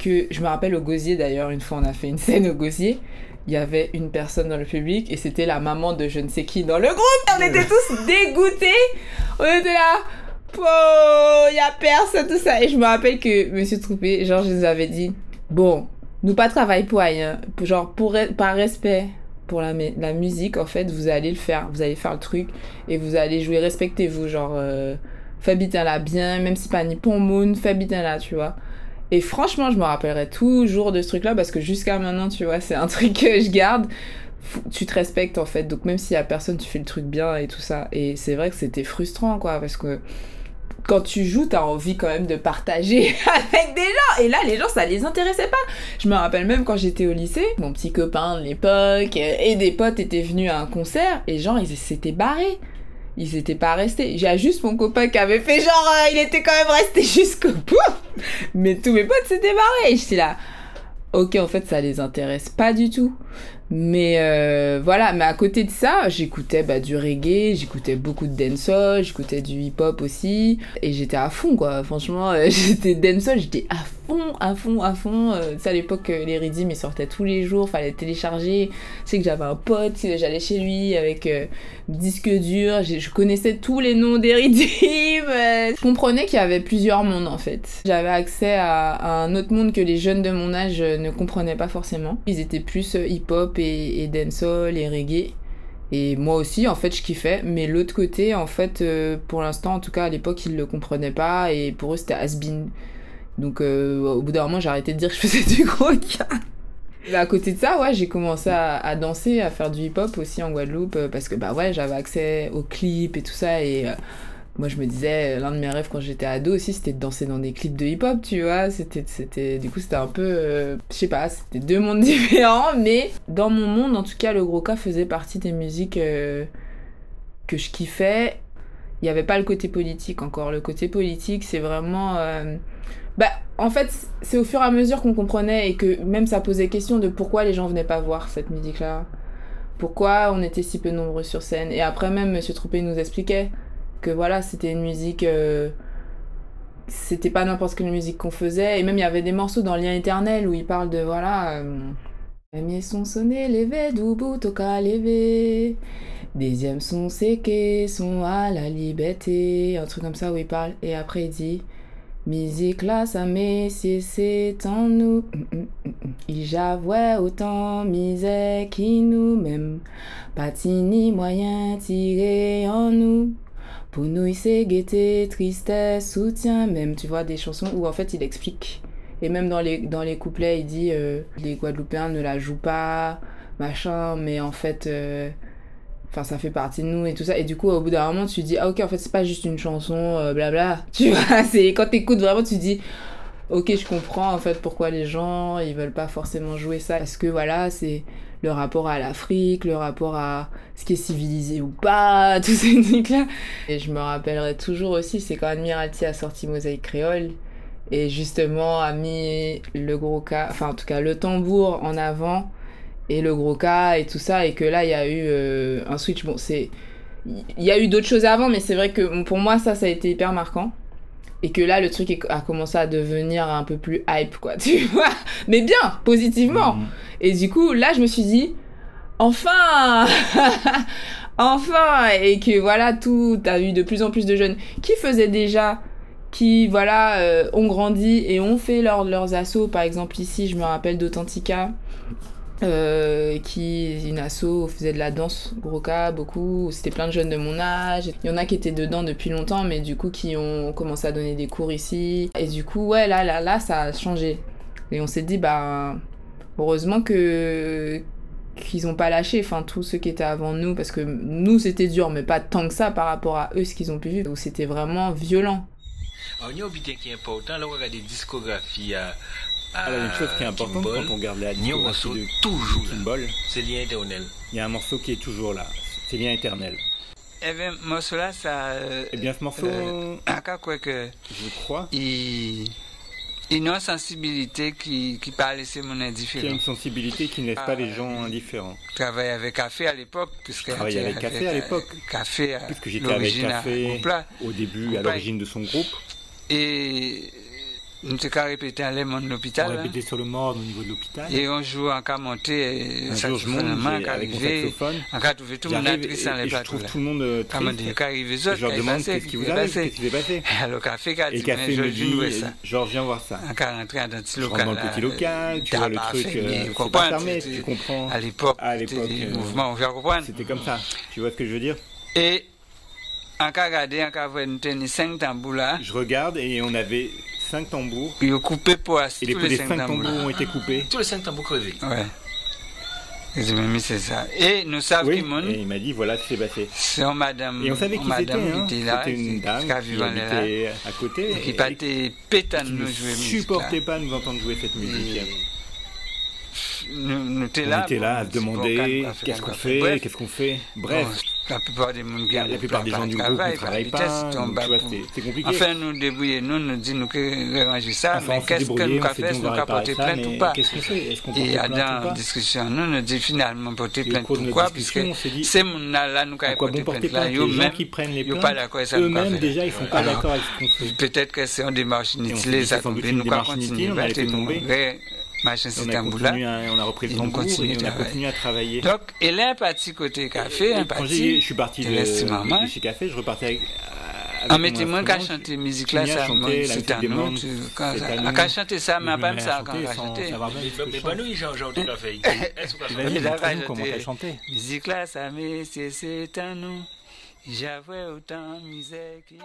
que je me rappelle au Gosier d'ailleurs une fois on a fait une scène au Gosier il y avait une personne dans le public et c'était la maman de je ne sais qui dans le groupe. On était tous dégoûtés. On était là. Oh, il y a personne, tout ça. Et je me rappelle que Monsieur Troupé, genre, je nous avais dit Bon, nous pas travailler pour rien. Genre, pour, par respect pour la, mu- la musique, en fait, vous allez le faire. Vous allez faire le truc et vous allez jouer. Respectez-vous. Genre, euh, fais bien là bien, même si pas Nippon Moon, fais bien là, tu vois. Et franchement, je me rappellerai toujours de ce truc-là parce que jusqu'à maintenant, tu vois, c'est un truc que je garde. Tu te respectes en fait, donc même s'il y a personne, tu fais le truc bien et tout ça. Et c'est vrai que c'était frustrant quoi, parce que quand tu joues, t'as envie quand même de partager avec des gens. Et là, les gens, ça les intéressait pas. Je me rappelle même quand j'étais au lycée, mon petit copain de l'époque et des potes étaient venus à un concert et genre, ils s'étaient barrés. Ils étaient pas restés. J'ai juste mon copain qui avait fait genre, euh, il était quand même resté jusqu'au bout. Mais tous mes potes s'étaient barrés. Et j'étais là, ok, en fait, ça les intéresse pas du tout. Mais euh, voilà, mais à côté de ça, j'écoutais bah, du reggae, j'écoutais beaucoup de dancehall, j'écoutais du hip-hop aussi, et j'étais à fond quoi. Franchement, euh, j'étais dancehall, j'étais à fond, à fond, à fond. Euh, à l'époque, euh, les rythmes ils sortaient tous les jours, fallait télécharger. Je sais que j'avais un pote, j'allais chez lui avec disque dur, je connaissais tous les noms des euh. Je comprenais qu'il y avait plusieurs mondes en fait. J'avais accès à, un autre monde que les jeunes de mon âge ne comprenaient pas forcément. Ils étaient plus hip-hop et, dancehall et reggae. Et moi aussi, en fait, je kiffais. Mais l'autre côté, en fait, euh, pour l'instant, en tout cas, à l'époque, ils le comprenaient pas. Et pour eux, c'était has-been. Donc, euh, au bout d'un moment, j'ai arrêté de dire que je faisais du gros. Mais à côté de ça, ouais, j'ai commencé à, danser, à faire du hip-hop aussi en Guadeloupe. euh, Parce que, bah ouais, j'avais accès aux clips et tout ça. Et moi, je me disais, l'un de mes rêves quand j'étais ado aussi, c'était de danser dans des clips de hip-hop, tu vois. C'était, c'était, du coup, c'était un peu, euh, je sais pas, c'était deux mondes différents. Mais dans mon monde, en tout cas, le gros cas faisait partie des musiques euh, que je kiffais. Il n'y avait pas le côté politique encore. Le côté politique, c'est vraiment. euh, Bah, en fait, c'est au fur et à mesure qu'on comprenait et que même ça posait question de pourquoi les gens venaient pas voir cette musique-là. Pourquoi on était si peu nombreux sur scène. Et après, même, Monsieur Troupé nous expliquait que voilà, c'était une musique. euh, C'était pas n'importe quelle musique qu'on faisait. Et même, il y avait des morceaux dans Lien éternel où il parle de voilà. euh, Premier son sonné, levé, doubout, toca, levé. Deuxième son séqué, son à la liberté. Un truc comme ça où il parle. Et après, il dit. Musique là, ça si c'est en nous. Il j'avouais autant misère qui nous même. Patini moyen tiré en nous. Pour nous, c'est gaieté, tristesse, soutien, même. Tu vois, des chansons où en fait il explique. Et même dans les, dans les couplets, il dit euh, les Guadeloupéens ne la jouent pas, machin, mais en fait. euh, Enfin, ça fait partie de nous et tout ça. Et du coup, au bout d'un moment, tu dis, ah ok, en fait, c'est pas juste une chanson, euh, blabla. Tu vois, c'est quand t'écoutes vraiment, tu dis, ok, je comprends en fait pourquoi les gens, ils veulent pas forcément jouer ça. Parce que voilà, c'est le rapport à l'Afrique, le rapport à ce qui est civilisé ou pas, tous ces trucs-là. Et je me rappellerai toujours aussi, c'est quand Admiralty a sorti Mosaïque Créole et justement a mis le gros cas, enfin en tout cas le tambour en avant et le gros cas et tout ça et que là il y a eu euh, un switch. Bon, c'est il y a eu d'autres choses avant, mais c'est vrai que pour moi ça ça a été hyper marquant et que là le truc a commencé à devenir un peu plus hype quoi tu vois. Mais bien positivement. Mhm. et du coup là je me suis dit enfin enfin et que voilà tout t'as eu de plus en plus de jeunes qui faisaient déjà qui voilà euh, ont grandi et ont fait leur- leurs assauts par exemple ici je me rappelle d'Authentica euh, qui une asso faisait de la danse Groka beaucoup. C'était plein de jeunes de mon âge. Il y en a qui étaient dedans depuis longtemps mais du coup qui ont commencé à donner des cours ici. Et du coup ouais là là là ça a changé. Et on s'est dit bah heureusement que qu'ils ont pas lâché enfin tous ceux qui étaient avant nous parce que nous c'était dur mais pas tant que ça par rapport à eux ce qu'ils ont pu vivre. Où c'était vraiment violent Alors, il y a un but qui est important, là, on regarde des discographies à, à Alors, il y a une chose qui est importante Kimball, quand on regarde la il y discographie morceau de toujours. Kimball, C'est lien éternel. il y a un morceau qui est toujours là. C'est lien éternel. Eh bien, morceau là, ça. Euh, Eh bien, ce morceau, euh, encore quoi que. je crois, Il. Il a une sensibilité qui, qui pas laisser mon qu'il y a indifférent. une sensibilité qui ne laisse pas Ah, les gens indifférents. Je travaillais avec Café à l'époque. puisque Je travaillais avec Café à l'époque. Café, à Puisque j'étais avec Café au plat. au début, Au à l'origine de son groupe. Et. Nous t'ai qu'à répéter à l'aimant de On l'hôpital. hein. répétait sur le mort au niveau de l'hôpital. Et on joue en cas monté, Un jour, je monte avec mon saxophone. En cas trouvé tout le monde triste dans les et je plateaux. trouve tout le monde euh, triste. quand arrive les Je autres, leur quand demande qu'est-ce qui vous arrive, qu'est-ce qui s'est passé. Alors Café dit, Café mais je dit, ça. genre viens voir ça. En cas rentrer dans un petit local. dans le petit local, tu vois le truc, euh, fermé, c'était- tu comprends. À l'époque, À l'époque, c'était euh, le mouvement, vous comprenez. C'était comme ça. Tu vois ce que je veux dire? Et en cas regardé, en cas voir nous tenir cinq tambours là, Je regarde et on avait cinq tambours. puis ils ont coupé pour Et les tous coups les des cinq cinq tambours ont été coupés. Tous les cinq tambours crevés. Ouais. Ils ont mis c'est ça. Et nous savons Oui, et il m'a dit voilà ce qui s'est passé. c'est madame, Et on savait qui c'était, hein. qui était là, C'était une dame qui qui vécu là, habitait à côté et qui et partait pétane qui nous ne supportait pas de nous entendre jouer cette musique. Étions On était là à demander c'est qu'est-ce pas qu'on fait, Bref, qu'est-ce qu'on fait. Bref, la plupart des la ont plupart des gens du groupe ne travail, travaillent pas, c'était compliqué. Enfin, nous débrouiller, nous, nous dit nous que ranger ça, mais qu'est-ce que nous fait, nous avons ça, plainte ou pas Et dans pas discussion, nous nous dit finalement porter plainte. Pourquoi? Puisque on s'est dit, ces gens là nous avons porter plainte là, eux-mêmes, qui prennent les ils sont pas plaintes, d'accord avec ça. eux-mêmes déjà, ils sont pas d'accord avec ce qu'on fait. Peut-être que c'est une démarche inutile, ça c'est nous allons continuer, on tomber. On c'est a, un a repris le tambour et on a continué à travailler. Donc, elle est partie côté café, un quand parti. j'ai- je suis parti de, de l'estimement. de chez Café, je repartais avec. En mettant moins qu'à chanter musique là, ça, c'est c'est ça- à qu'à chanter ça, mais pas ça, quand chanter à chanter. Mais pas nous, là, montre-nous quand comment j'étais- t'as chanté. Musique là, ça met, c'est à nous. J'avais autant de misère qui.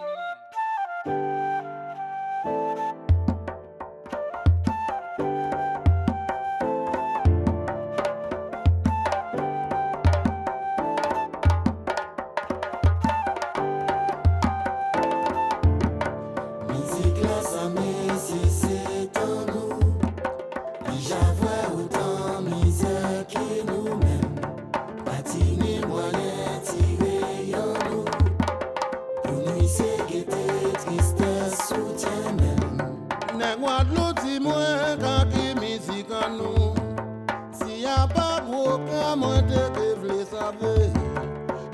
Mwen te ke vle save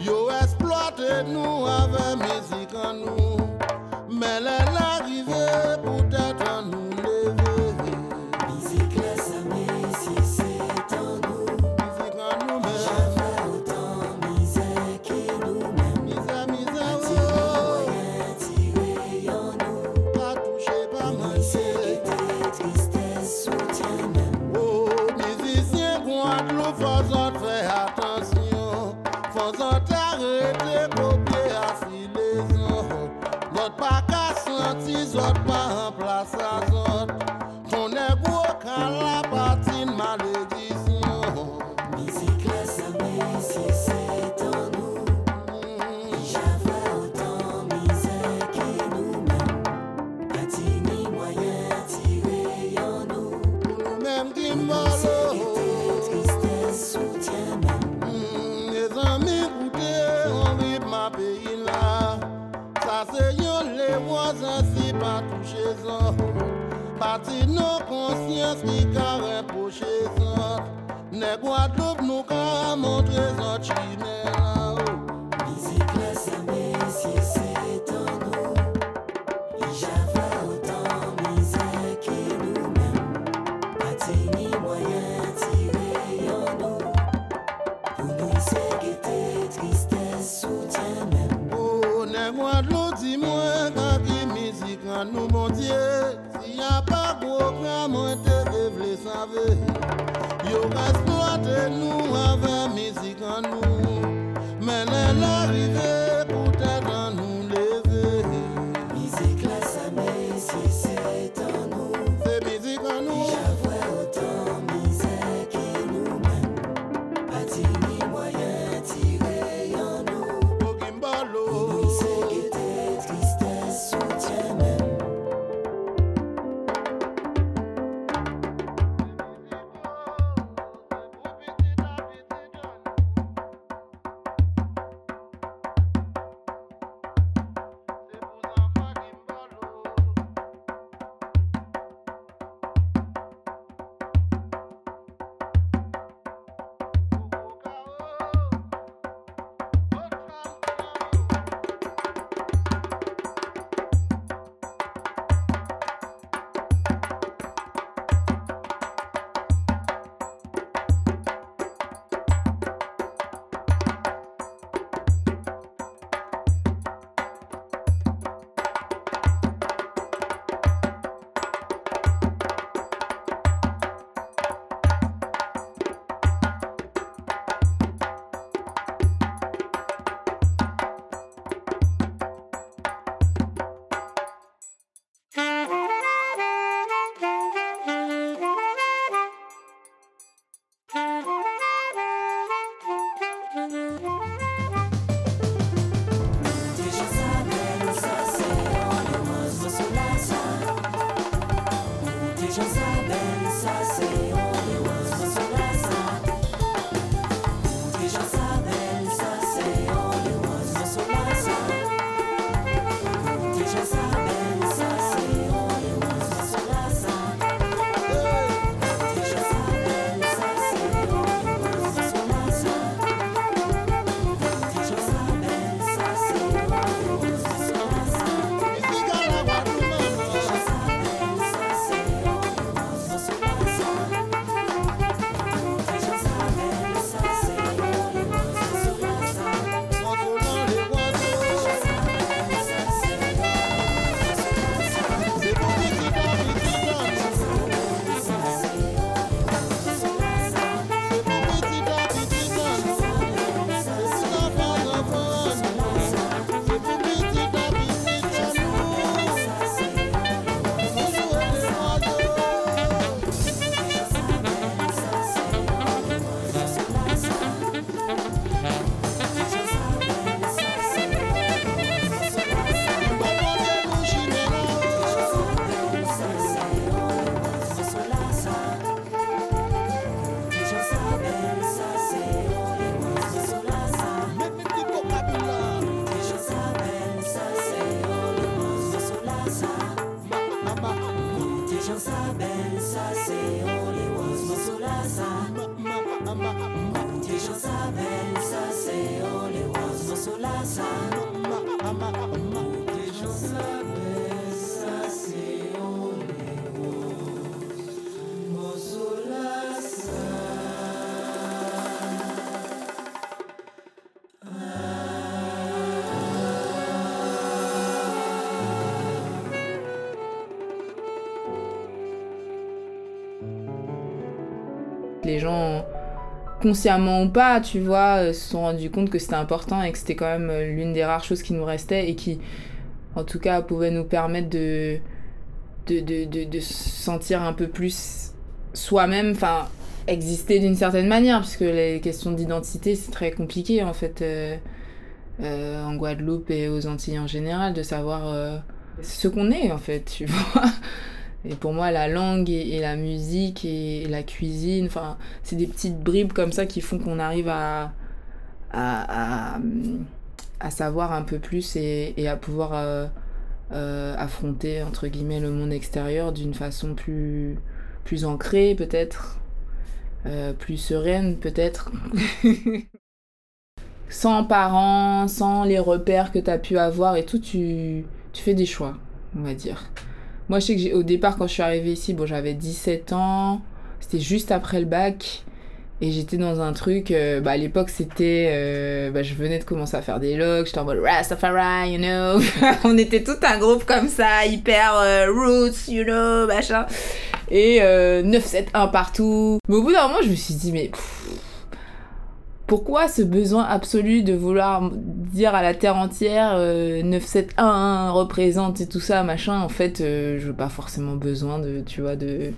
Yo esploate nou ave mizik an nou Men lè l'arive pou tèt an nou zot, pa an plasa zot, konen gwo kalapati. Si nou konsyans ki ka rempoche sant, ne Guadeloupe nou ka montre sant chimè la ou. savez. Yo gaspillé nous avec musique en consciemment ou pas, tu vois, euh, se sont rendus compte que c'était important et que c'était quand même euh, l'une des rares choses qui nous restait et qui, en tout cas, pouvait nous permettre de de, sentir un peu plus soi-même, enfin, exister d'une certaine manière, puisque les questions d'identité, c'est très compliqué, en fait, euh, en Guadeloupe et aux Antilles en général, de savoir ce qu'on est, en fait, tu vois. Et pour moi, la langue et, la musique et la cuisine, enfin, c'est des petites bribes comme ça qui font qu'on arrive à, à, à, savoir un peu plus et, à pouvoir euh, euh, affronter, entre guillemets, le monde extérieur d'une façon plus, plus ancrée, peut-être, euh, plus sereine, peut-être. sans parents, sans les repères que tu as pu avoir et tout, tu, tu fais des choix, on va dire. Moi, je sais que j'ai- au départ, quand je suis arrivée ici, bon, j'avais 17 ans, c'était juste après le bac. Et j'étais dans un truc, euh, bah à l'époque c'était, euh, bah je venais de commencer à faire des logs, j'étais en mode Rastafari, you know. On était tout un groupe comme ça, hyper euh, roots, you know, machin. Et euh, 971 partout. Mais au bout d'un moment, je me suis dit, mais pff, pourquoi ce besoin absolu de vouloir dire à la terre entière euh, 971 représente et tout ça, machin En fait, euh, je veux pas forcément besoin de, tu vois, de.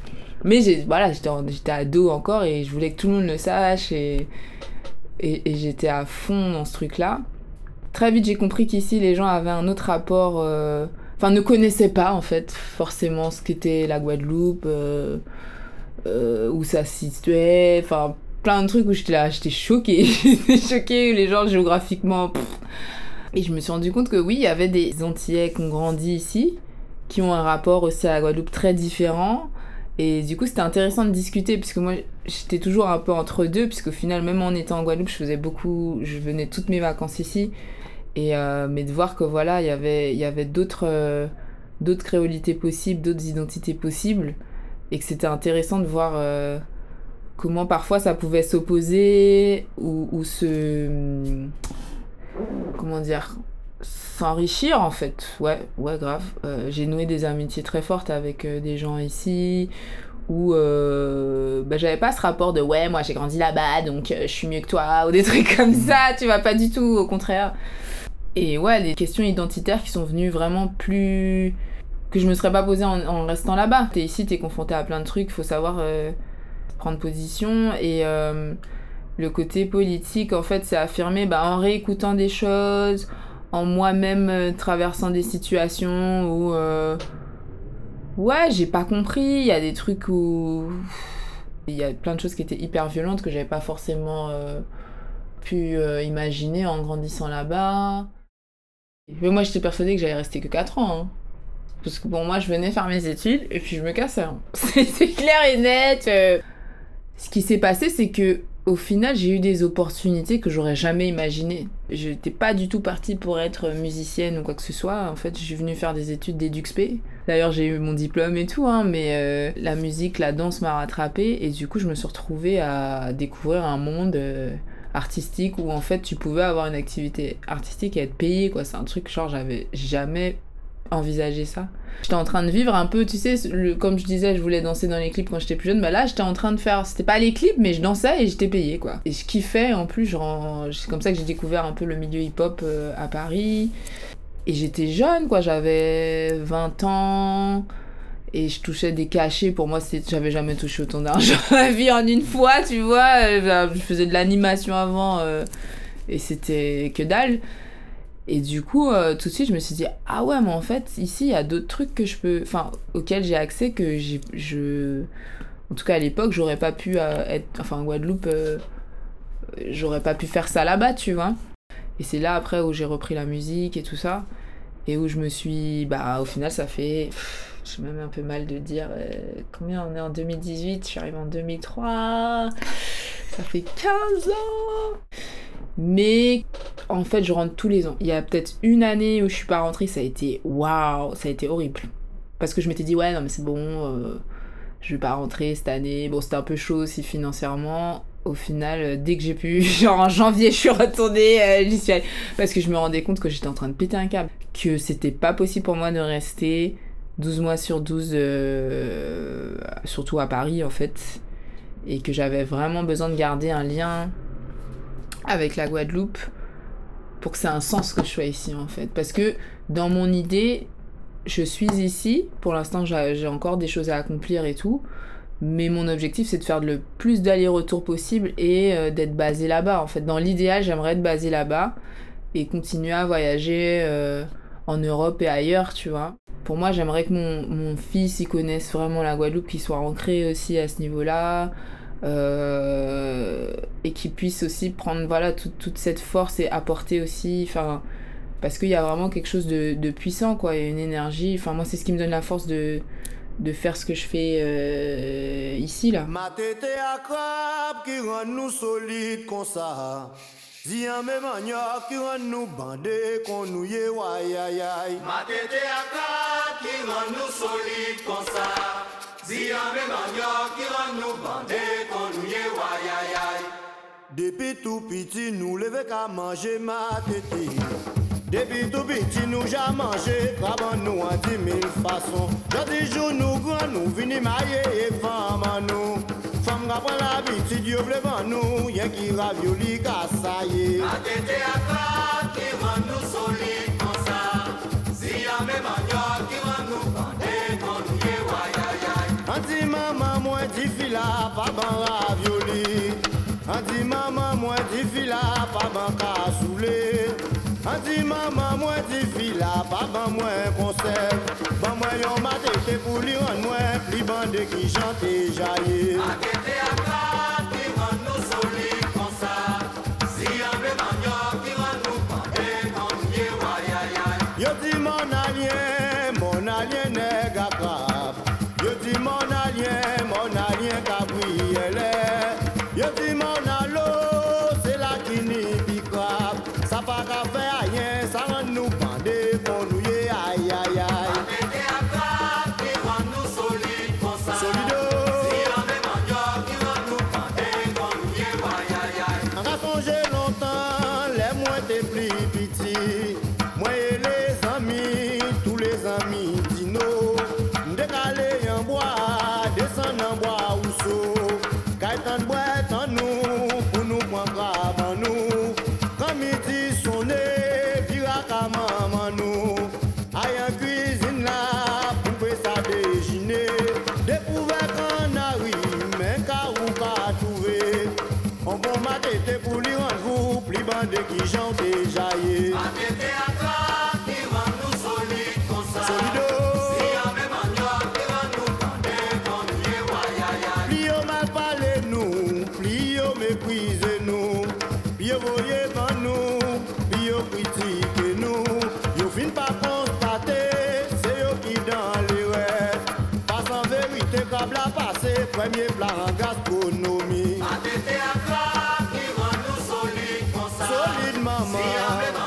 Mais voilà, j'étais, j'étais ado encore et je voulais que tout le monde le sache et, j'étais à fond dans ce truc-là. Très vite, j'ai compris qu'ici, les gens avaient un autre rapport. euh, Enfin, ne connaissaient pas, en fait, forcément ce qu'était la Guadeloupe, euh, où ça se situait, enfin, plein de trucs où j'étais là, j'étais choquée. j'étais choquée, les gens géographiquement. Et je me suis rendu compte que oui, il y avait des Antillais qui ont grandi ici, qui ont un rapport aussi à la Guadeloupe très différent. Et du coup, c'était intéressant de discuter, puisque moi, j'étais toujours un peu entre deux, puisqu'au final, même en étant en Guadeloupe, je faisais beaucoup, je venais toutes mes vacances ici. Et, euh, mais de voir que voilà, il y avait, y avait d'autres, euh, d'autres créolités possibles, d'autres identités possibles, et que c'était intéressant de voir euh, comment parfois ça pouvait s'opposer ou, ou se. Comment dire S'enrichir en fait. Ouais, ouais, grave. Euh, j'ai noué des amitiés très fortes avec euh, des gens ici où euh, bah, j'avais pas ce rapport de ouais, moi j'ai grandi là-bas donc je suis mieux que toi ou des trucs comme ça, tu vois, pas du tout, au contraire. Et ouais, les questions identitaires qui sont venues vraiment plus. que je me serais pas posée en, en restant là-bas. T'es ici, t'es confronté à plein de trucs, faut savoir prendre position. Et euh, le côté politique, en fait, c'est affirmé bah, en réécoutant des choses, en moi-même euh, traversant des situations où. euh, ouais, j'ai pas compris. Il y a des trucs où. Il y a plein de choses qui étaient hyper violentes que j'avais pas forcément pu imaginer en grandissant là-bas. Mais moi, j'étais persuadée que j'allais rester que 4 ans. hein. Parce que bon, moi, je venais faire mes études et puis je me cassais. hein. C'est clair et net. Ce qui s'est passé, c'est que au final, j'ai eu des opportunités que j'aurais jamais imaginées. Je n'étais pas du tout partie pour être musicienne ou quoi que ce soit. En fait, je suis venue faire des études d'EduxP. D'ailleurs, j'ai eu mon diplôme et tout, hein, mais euh, la musique, la danse m'a rattrapée et du coup, je me suis retrouvée à découvrir un monde euh, artistique où en fait, tu pouvais avoir une activité artistique et être payé, quoi. C'est un truc, genre, j'avais jamais envisagé ça. J'étais en train de vivre un peu, tu sais, comme je disais, je voulais danser dans les clips quand j'étais plus jeune, bah là j'étais en train de faire, c'était pas les clips, mais je dansais et j'étais payée quoi. Et je kiffais en plus, c'est comme ça que j'ai découvert un peu le milieu hip-hop euh, à Paris. Et j'étais jeune quoi, j'avais 20 ans. Et je touchais des cachets, pour moi j'avais jamais touché autant d'argent ma vie en une fois, tu vois. Euh, Je faisais de l'animation avant euh, et c'était que dalle. Et du coup, euh, tout de suite, je me suis dit, ah ouais, mais en fait, ici, il y a d'autres trucs que je peux. Enfin, auxquels j'ai accès que j'ai. Je... En tout cas, à l'époque, j'aurais pas pu euh, être. Enfin, en Guadeloupe, euh, j'aurais pas pu faire ça là-bas, tu vois. Et c'est là, après, où j'ai repris la musique et tout ça. Et où je me suis. Bah, au final, ça fait. J'ai même un peu mal de dire. euh, combien on est en 2018 Je suis arrivée en 2003. Ça fait 15 ans mais en fait, je rentre tous les ans. Il y a peut-être une année où je suis pas rentrée, ça a été waouh, ça a été horrible. Parce que je m'étais dit, ouais, non, mais c'est bon, euh, je vais pas rentrer cette année. Bon, c'était un peu chaud aussi financièrement. Au final, euh, dès que j'ai pu, genre en janvier, je suis retournée, euh, j'y suis allée. Parce que je me rendais compte que j'étais en train de péter un câble. Que c'était pas possible pour moi de rester 12 mois sur 12, euh, surtout à Paris en fait. Et que j'avais vraiment besoin de garder un lien avec la Guadeloupe pour que ça ait un sens que je sois ici en fait. Parce que dans mon idée, je suis ici, pour l'instant j'ai encore des choses à accomplir et tout, mais mon objectif c'est de faire le plus d'allers-retours possible et euh, d'être basé là-bas en fait. Dans l'idéal, j'aimerais être basé là-bas et continuer à voyager euh, en Europe et ailleurs, tu vois. Pour moi, j'aimerais que mon, mon fils y connaisse vraiment la Guadeloupe, qu'il soit ancré aussi à ce niveau-là. Euh, et qu'il puisse aussi prendre voilà tout, toute cette force et apporter aussi enfin parce qu'il y a vraiment quelque chose de, de, puissant quoi il y a une énergie enfin moi c'est ce qui me donne la force de de faire ce que je fais euh, ici là Ma tête est à qui rend nous solide comme ça si un même qui rend nous bandés, qu'on nous yé waï aïe aïe. Ma tête à qui rend nous solide comme ça. Si un même qui rend nous bandés, qu'on nous yé waï aïe aïe. Depuis tout petit, nous levé qu'à manger ma tête. Depuis tout petit, nous j'ai mangé, crabe nous en dix mille façons. J'ai des jours, nous grands, nous venons mailler et femmes nous mga pren l'habitude, yo ble van nou, yen ki ravioli kasaye. Atete akra ki ran nou soli konsa, ziyan me manyo ki ran nou kande kon nou ye wayayay. An di maman mwen di fila pa ban ravioli, an di maman mwen di fila pa ban kasoule, an di maman mwen di fila pa ban mwen konserve bande qui chante et jaillit. classé premier plan en gastronomie. Ma tête à qui rend nous solides, comme. Solide, maman.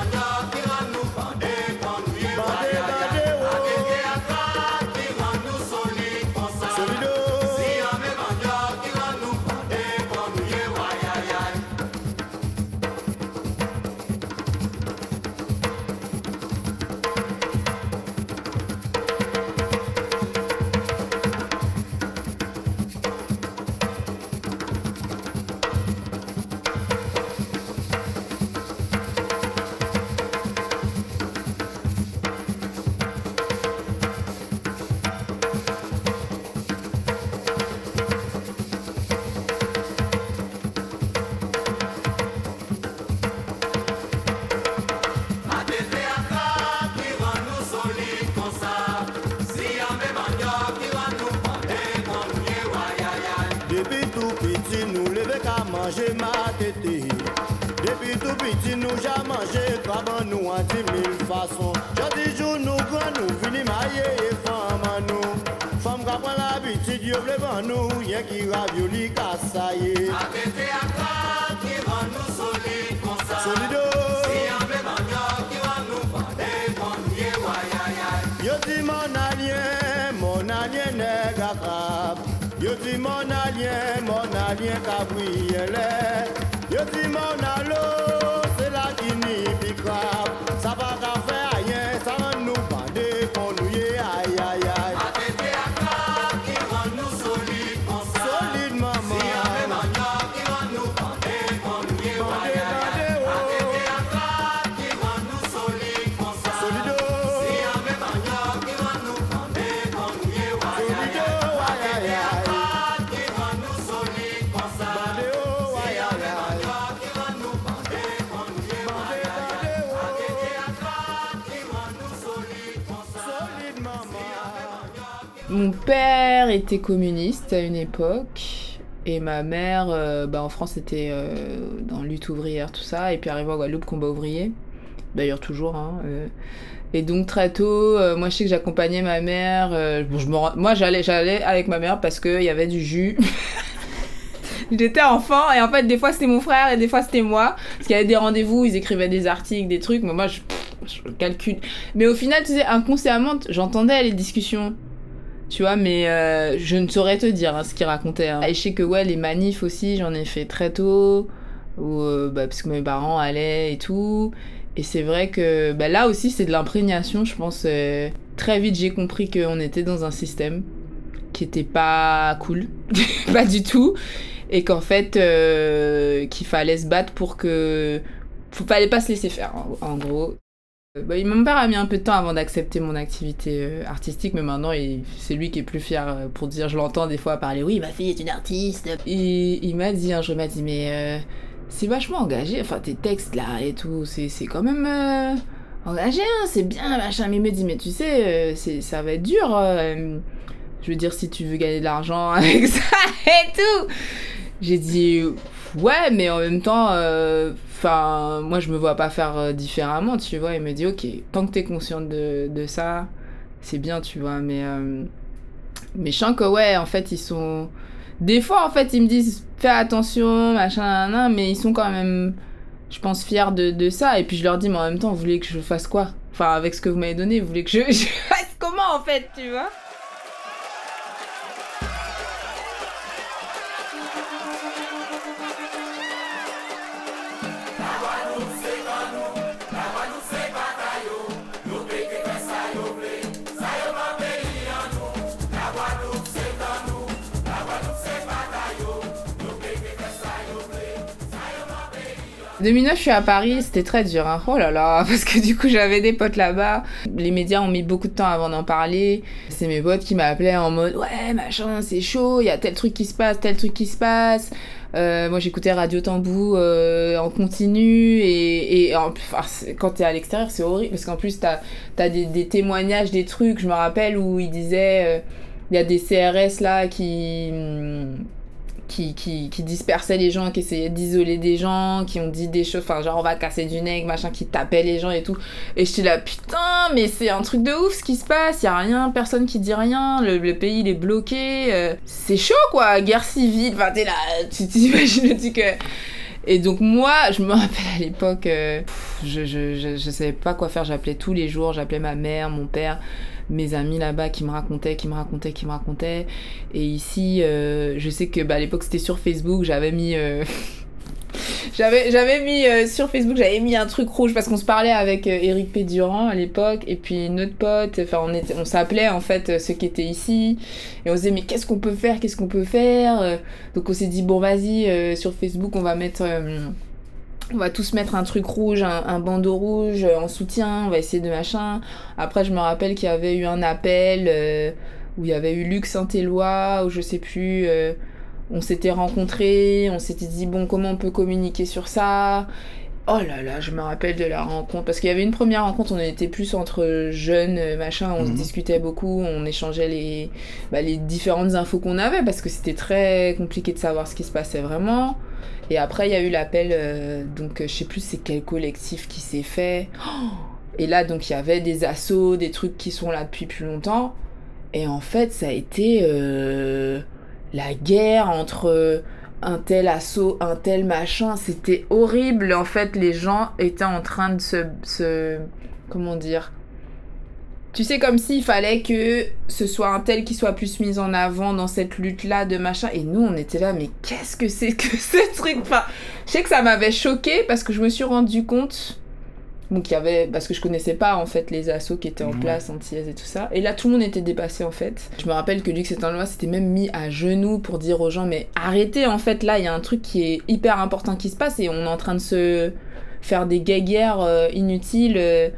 Mon père était communiste à une époque. Et ma mère, euh, bah, en France, était euh, dans lutte ouvrière, tout ça. Et puis arrivée en Guadeloupe, combat ouvrier. D'ailleurs, toujours. Hein. Euh. Et donc, très tôt, moi, je sais que j'accompagnais ma mère. Bon, je moi, j'allais, j'allais avec ma mère parce qu'il y avait du jus. J'étais enfant et en fait, des fois, c'était mon frère et des fois, c'était moi. Parce qu'il y avait des rendez-vous, ils écrivaient des articles, des trucs. Mais moi, je, je calcule. Mais au final, tu sais, inconsciemment, j'entendais les discussions. Tu vois, mais euh, je ne saurais te dire hein, ce qu'ils racontaient. hein. Je sais que ouais, les manifs aussi, j'en ai fait très tôt. Où, euh, bah, parce que mes parents allaient et tout. Et c'est vrai que bah, là aussi, c'est de l'imprégnation, je pense. euh, très vite, j'ai compris qu'on était dans un système qui était pas cool. pas du tout. Et qu'en fait, qu'il fallait se battre pour que. Fallait pas se laisser faire, en gros. Euh, Bah, mon père a mis un peu de temps avant d'accepter mon activité euh, artistique, mais maintenant c'est lui qui est plus fier euh, pour dire, je l'entends des fois parler, oui, ma fille est une artiste. Il m'a dit un jour, m'a dit, mais c'est vachement engagé, enfin tes textes là et tout, c'est quand même engagé, hein, c'est bien, machin. Mais il me dit, mais tu sais, ça va être dur. je veux dire, si tu veux gagner de l'argent avec ça et tout. J'ai dit, ouais, mais en même temps, enfin, moi je me vois pas faire euh, différemment, tu vois. Il me dit, ok, tant que t'es consciente de, de ça, c'est bien, tu vois. Mais, euh, mais je sens que, ouais, en fait, ils sont. Des fois, en fait, ils me disent, fais attention, machin, nan, nan, mais ils sont quand même, je pense, fiers de, de ça. Et puis je leur dis, mais en même temps, vous voulez que je fasse quoi? Enfin, avec ce que vous m'avez donné, vous voulez que je, je fasse comment, en fait, tu vois « 2009, je suis à Paris, c'était très dur. hein. Oh là là, parce que du coup, j'avais des potes là-bas. Les médias ont mis beaucoup de temps avant d'en parler. C'est mes potes qui m'appelaient en mode Ouais, machin, c'est chaud, il y a tel truc qui se passe, tel truc qui se passe. Euh, moi, j'écoutais Radio Tambou euh, en continu. Et, enfin, quand t'es à l'extérieur, c'est horrible. Parce qu'en plus, t'as as des, témoignages, des trucs. Je me rappelle où ils disaient euh, Il y a des CRS là qui. Qui, qui, qui dispersaient les gens, qui essayaient d'isoler des gens, qui ont dit des choses, enfin genre on va casser du nez, machin, qui tapaient les gens et tout. Et j'étais là, putain, mais c'est un truc de ouf ce qui se passe, y a rien, personne qui dit rien, le, le pays il est bloqué, euh, c'est chaud quoi, guerre civile, enfin t'es là, tu t'imagines le truc. Et donc moi, je me rappelle à l'époque, euh, je, je, je, je savais pas quoi faire, j'appelais tous les jours, j'appelais ma mère, mon père, mes amis là-bas qui me racontaient, qui me racontaient, qui me racontaient. Et ici, euh, je sais que bah, à l'époque c'était sur Facebook, j'avais mis. euh, J'avais, mis euh, sur Facebook, j'avais mis un truc rouge parce qu'on se parlait avec Eric Pédurand à l'époque et puis notre pote, enfin on, on s'appelait en fait ceux qui étaient ici et on se disait mais qu'est-ce qu'on peut faire, qu'est-ce qu'on peut faire? Donc on s'est dit bon vas-y sur Facebook on va mettre... on va tous mettre un truc rouge, un, un bandeau rouge euh, en soutien, on va essayer de machin. Après, je me rappelle qu'il y avait eu un appel euh, où il y avait eu Luc Saint-Éloi, ou je sais plus. euh, on s'était rencontrés, on s'était dit, bon, comment on peut communiquer sur ça? Oh là là, je me rappelle de la rencontre. Parce qu'il y avait une première rencontre, on était plus entre jeunes, euh, machin, on se Mhm. discutait beaucoup, on échangeait les, bah, les différentes infos qu'on avait, parce que c'était très compliqué de savoir ce qui se passait vraiment. Et après, il y a eu l'appel, euh, donc euh, je sais plus c'est quel collectif qui s'est fait. Et là, donc il y avait des assauts, des trucs qui sont là depuis plus longtemps. Et en fait, ça a été euh, la guerre entre un tel assaut, un tel machin. C'était horrible. En fait, les gens étaient en train de se. se comment dire tu sais, comme s'il fallait que ce soit un tel qui soit plus mis en avant dans cette lutte-là de machin. Et nous, on était là, mais qu'est-ce que c'est que ce truc? Enfin, je sais que ça m'avait choqué parce que je me suis rendu compte. Donc, il y avait. Parce que je connaissais pas, en fait, les assos qui étaient en Mhm. place, antillaises et tout ça. Et là, tout le monde était dépassé, en fait. Je me rappelle que Luc Saint-Éloi s'était même mis à genoux pour dire aux gens, mais arrêtez, en fait, là, il y a un truc qui est hyper important qui se passe et on est en train de se faire des guéguerres euh, inutiles. euh,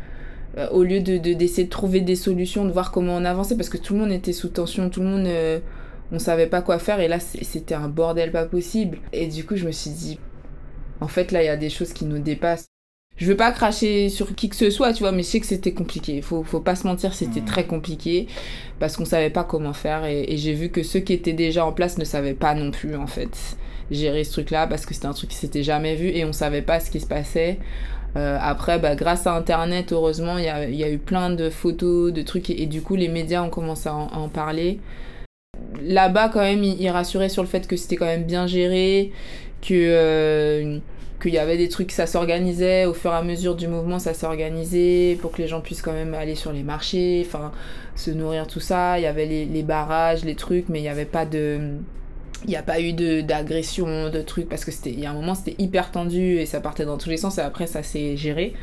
euh, au lieu de de- d'essayer de, trouver des solutions, de voir comment on avançait, parce que tout le monde était sous tension, tout le monde, euh, on savait pas quoi faire, et là c'était un bordel pas possible. Et du coup je me suis dit, en fait là il y a des choses qui nous dépassent. Je veux pas cracher sur qui que ce soit, tu vois, mais je sais que c'était compliqué. Faut, faut pas se mentir, c'était Mhm. très compliqué parce qu'on savait pas comment faire et, et j'ai vu que ceux qui étaient déjà en place ne savaient pas non plus en fait gérer ce truc-là parce que c'était un truc qui s'était jamais vu et on savait pas ce qui se passait. Euh, après, bah, grâce à Internet, heureusement, il y a, eu plein de photos, de trucs, et, du coup, les médias ont commencé à en, parler. Là-bas, quand même, ils, ils rassuraient sur le fait que c'était quand même bien géré, que euh, qu'il y avait des trucs, ça s'organisait au fur et à mesure du mouvement, ça s'organisait pour que les gens puissent quand même aller sur les marchés, enfin, se nourrir, tout ça. Il y avait les, les barrages, les trucs, mais il n'y avait pas de il n'y a pas eu d'agression, de trucs, parce que c'était, il y a un moment c'était hyper tendu et ça partait dans tous les sens et après ça s'est géré.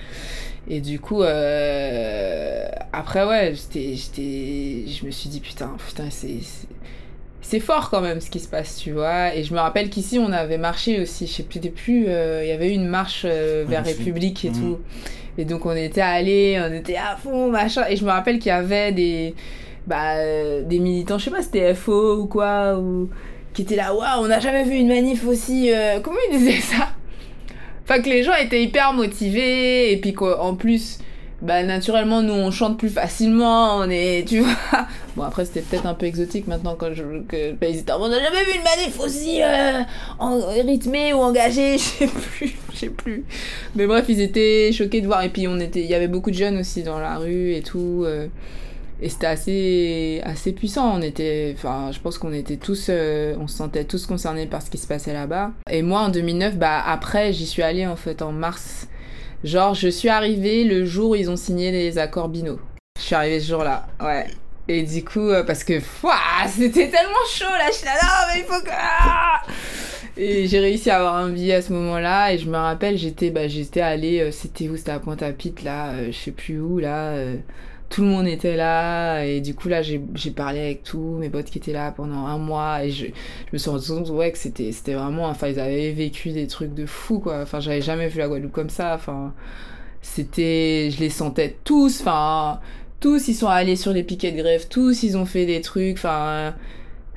Et du coup, euh, après ouais, j'étais, j'étais, je me suis dit putain, putain c'est, c'est, fort quand même ce qui se passe, tu vois. Et je me rappelle qu'ici on avait marché aussi, je sais plus, plus euh, il y avait eu une marche euh, vers. République et Mhm. tout. Et donc on était allés, on était à fond, machin. Et je me rappelle qu'il y avait des, bah, des militants, je sais pas, c'était FO ou quoi, ou qui là, waouh, on n'a jamais vu une manif aussi. euh, Comment ils disaient ça? Enfin, que les gens étaient hyper motivés, et puis qu'en plus, bah, naturellement, nous on chante plus facilement, on est, tu vois. Bon, après, c'était peut-être un peu exotique maintenant quand je. Que, bah, ils étaient on n'a jamais vu une manif aussi euh, rythmée ou engagée, je sais plus, je sais plus. Mais bref, ils étaient choqués de voir, et puis on était, il y avait beaucoup de jeunes aussi dans la rue et tout. euh, et c'était assez, assez puissant. On était, enfin, je pense qu'on était tous, euh, on se sentait tous concernés par ce qui se passait là-bas. Et moi, en 2009, bah après, j'y suis allée en fait en mars. Genre, je suis arrivée le jour où ils ont signé les accords Bino. Je suis arrivée ce jour-là, ouais. Et du coup, euh, parce que, c'était tellement chaud là, je suis là, non, mais il faut que. ah et j'ai réussi à avoir un billet à ce moment-là. Et je me rappelle, j'étais bah, j'étais allée, euh, c'était où? C'était à Pointe-à-Pitre, là, euh, je sais plus où, là. Tout le monde était là. Et du coup, là, j'ai parlé avec tous mes potes qui étaient là pendant un mois. Et je, je me suis rendu compte, ouais, que c'était c'était vraiment. Enfin, ils avaient vécu des trucs de fou, quoi. Enfin, j'avais jamais vu la Guadeloupe comme ça. Enfin, c'était. Je les sentais tous. Enfin, tous, ils sont allés sur les piquets de grève. Tous, ils ont fait des trucs. Enfin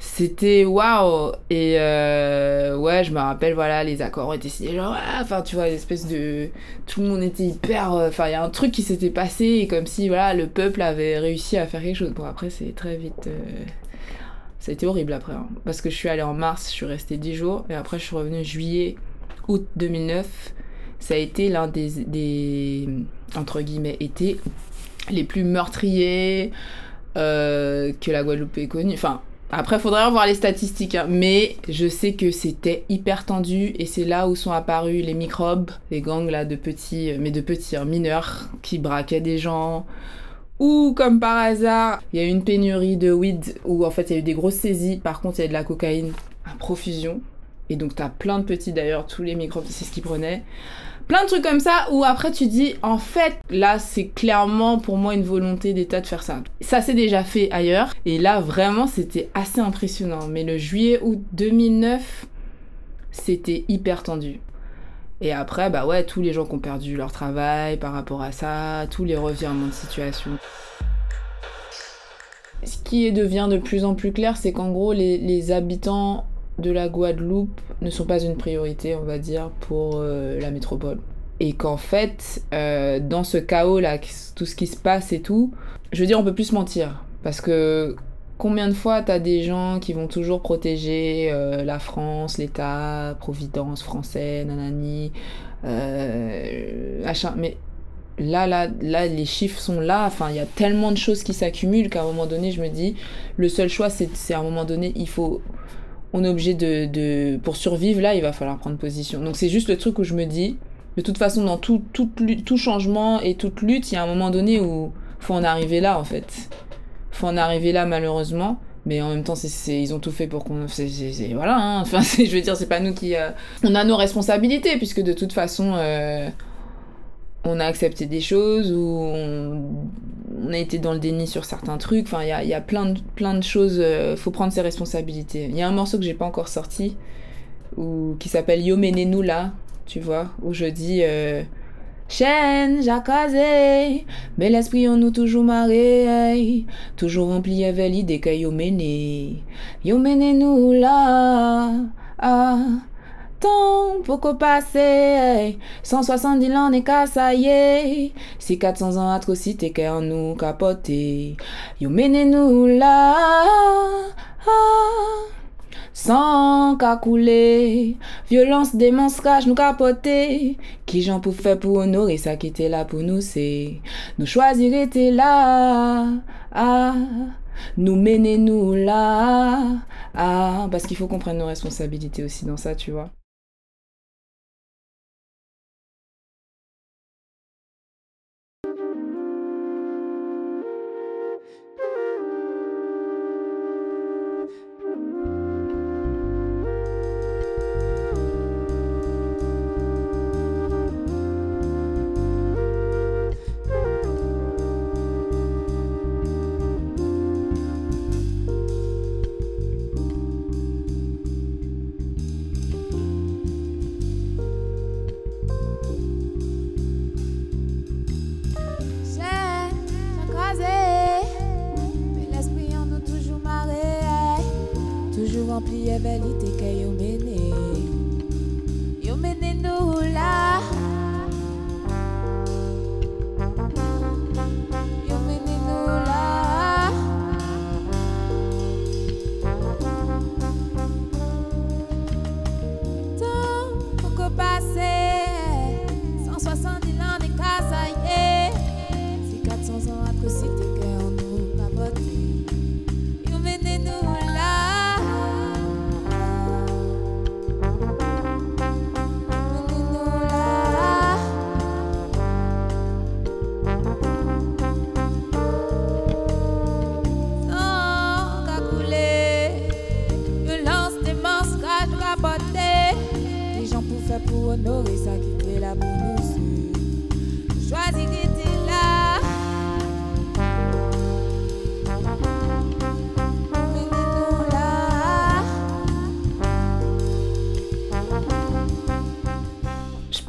c'était waouh. Et euh, ouais je me rappelle voilà les accords ont été signés genre ah, enfin tu vois l'espèce de tout le monde était hyper euh, enfin il y a un truc qui s'était passé comme si voilà le peuple avait réussi à faire quelque chose. Bon après c'est très vite euh, ça a été horrible après hein. parce que je suis allée en mars je suis restée 10 jours et après je suis revenue juillet août 2009 ça a été l'un des, des entre guillemets étés les plus meurtriers que la Guadeloupe ait connu. Enfin après, faudrait revoir les statistiques, hein. mais je sais que c'était hyper tendu et c'est là où sont apparus les microbes, les gangs là de petits, euh, mais de petits hein, mineurs qui braquaient des gens. Ou comme par hasard, il y a eu une pénurie de weed où en fait il y a eu des grosses saisies. Par contre, il y a de la cocaïne à profusion. Et donc t'as plein de petits d'ailleurs, tous les microbes, c'est ce qu'ils prenaient. Plein de trucs comme ça où après tu dis, en fait, là c'est clairement pour moi une volonté d'État de faire ça. Ça c'est déjà fait ailleurs. Et là vraiment c'était assez impressionnant. Mais le juillet-août 2009, c'était hyper tendu. Et après, bah ouais, tous les gens qui ont perdu leur travail par rapport à ça, tous les revirements de situation. Ce qui devient de plus en plus clair, c'est qu'en gros, les habitants de la Guadeloupe ne sont pas une priorité, on va dire, pour euh, la métropole. Et qu'en fait, euh, dans ce chaos-là, tout ce qui se passe et tout, je veux dire, on peut plus se mentir. Parce que combien de fois t'as des gens qui vont toujours protéger euh, la France, l'État, Providence français, nanani, machin. Mais là, là, là, les chiffres sont là. Enfin, il y a tellement de choses qui s'accumulent qu'à un moment donné, je me dis, le seul choix, c'est à un moment donné, il faut on est obligé de, de- Pour survivre, là, il va falloir prendre position. Donc c'est juste le truc où je me dis, de toute façon, dans tout, lutte- tout changement et toute lutte, il y a un moment donné où faut en arriver là, en fait. Faut en arriver là, malheureusement. Mais en même temps, c'est ils ont tout fait pour qu'on... Voilà, hein. Enfin, je veux dire, c'est pas nous qui... euh, On a nos responsabilités, puisque de toute façon... euh, on a accepté des choses ou on, on a été dans le déni sur certains trucs. Enfin, il y a, plein, de, choses. euh, faut prendre ses responsabilités. Il y a un morceau que j'ai pas encore sorti ou qui s'appelle Yo tu vois, où je dis euh, Chaîne, jacasé, mais l'esprit en nous toujours marré, toujours rempli avec l'idée que yo mené. Yo ah. Temps pour qu'on passe, 170 ans n'est qu'à ça y est. Si 400 ans atrocité qu'en nous capoté. Yo menez-nous là. ah. Sang qu'a coulé, violence, démence, nous capoter. Qui j'en pour faire pour honorer ça qui était là pour nous, c'est nous choisir était là. Ah, nous mener nous là. Ah, parce qu'il faut qu'on prenne nos responsabilités aussi dans ça, tu vois.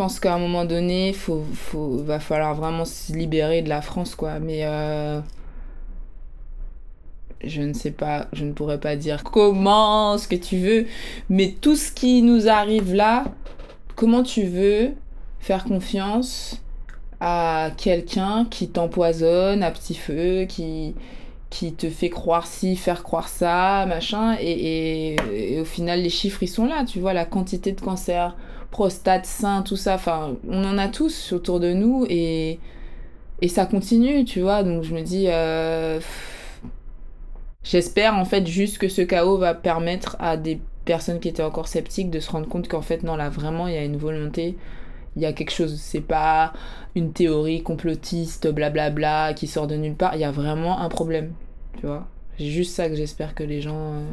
Pense qu'à un moment donné, faut, faut, va falloir vraiment se libérer de la France, quoi. Mais euh, je ne sais pas, je ne pourrais pas dire comment, ce que tu veux, mais tout ce qui nous arrive là, comment tu veux faire confiance à quelqu'un qui t'empoisonne à petit feu, qui, qui te fait croire ci, faire croire ça, machin, et, et, et au final, les chiffres, ils sont là, tu vois, la quantité de cancers prostate, sein, tout ça. Enfin, on en a tous autour de nous et, et ça continue, tu vois. Donc je me dis, euh, j'espère en fait juste que ce chaos va permettre à des personnes qui étaient encore sceptiques de se rendre compte qu'en fait, non, là vraiment, il y a une volonté. Il y a quelque chose, c'est pas une théorie complotiste, blablabla, qui sort de nulle part. Il y a vraiment un problème, tu vois. C'est juste ça que j'espère que les gens, euh,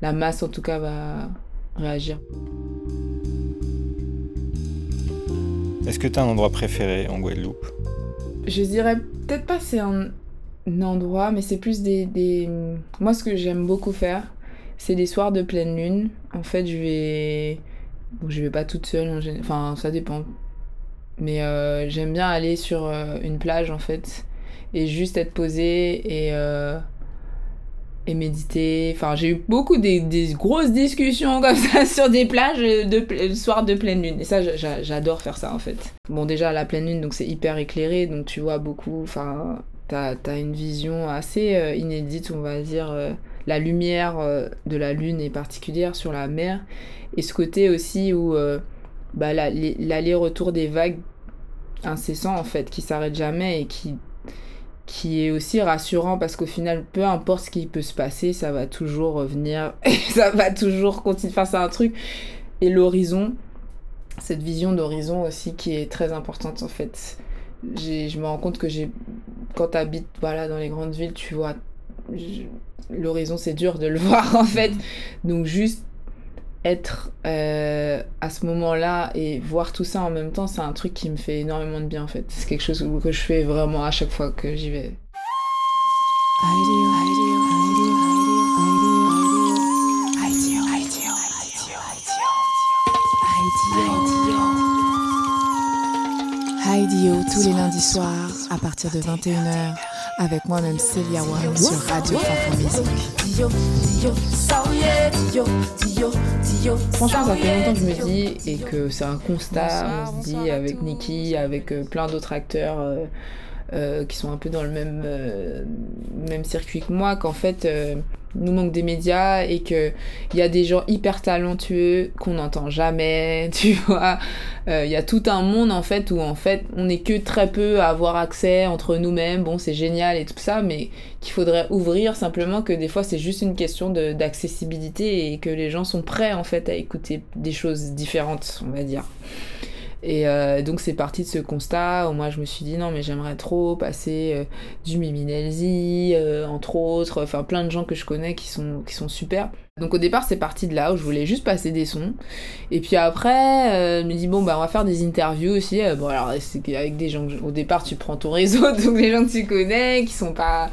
la masse en tout cas, va réagir. Est-ce que tu as un endroit préféré en Guadeloupe? Je dirais peut-être pas c'est un, un endroit, mais c'est plus des, des... Moi, ce que j'aime beaucoup faire, c'est des soirs de pleine lune. En fait, je vais... Bon, je vais pas toute seule, en gén- enfin, ça dépend. Mais euh, j'aime bien aller sur euh, une plage, en fait, et juste être posée et... euh, et méditer. Enfin, j'ai eu beaucoup des, grosses discussions comme ça sur des plages de le soir de pleine lune. Et ça, j'a- j'a- j'adore faire ça en fait. Bon, déjà, la pleine lune, donc c'est hyper éclairé, donc tu vois beaucoup. Enfin, t'as as une vision assez euh, inédite, on va dire. euh, la lumière euh, de la lune est particulière sur la mer. Et ce côté aussi où bah, l'aller-retour des vagues incessants en fait, qui s'arrêtent jamais et qui qui est aussi rassurant parce qu'au final, peu importe ce qui peut se passer, ça va toujours revenir ça va toujours continuer. Enfin, c'est un truc. Et l'horizon, cette vision d'horizon aussi qui est très importante en fait. Je me rends compte que j'ai, quand tu habites voilà, dans les grandes villes, tu vois, l'horizon c'est dur de le voir en fait. Donc juste être euh, à ce moment-là et voir tout ça en même temps, c'est un truc qui me fait énormément de bien en fait. C'est quelque chose que je fais vraiment à chaque fois que j'y vais. Heidi tous les lundis soirs à partir de 21h avec moi-même Célia Wam sur Radio Fanfan Musique. Franchement, ça fait longtemps que je me dis, et que c'est un constat, on se dit avec Nikki, avec euh, plein d'autres acteurs euh, euh, qui sont un peu dans le même, euh, même circuit que moi, qu'en fait, nous manque des médias et que il y a des gens hyper talentueux qu'on n'entend jamais, tu vois. Euh, Il y a tout un monde en fait où en fait on n'est que très peu à avoir accès entre nous-mêmes. Bon, c'est génial et tout ça, mais qu'il faudrait ouvrir simplement que des fois c'est juste une question d'accessibilité et que les gens sont prêts en fait à écouter des choses différentes, on va dire. Et euh, donc c'est parti de ce constat où moi je me suis dit non mais j'aimerais trop passer euh, du Mimi Nelzi, euh, entre autres, enfin plein de gens que je connais qui sont, qui sont super. Donc au départ c'est parti de là où je voulais juste passer des sons. Et puis après je me dis bon bah on va faire des interviews aussi. Bon alors c'est avec des gens que je- au départ tu prends ton réseau, donc les gens que tu connais qui sont pas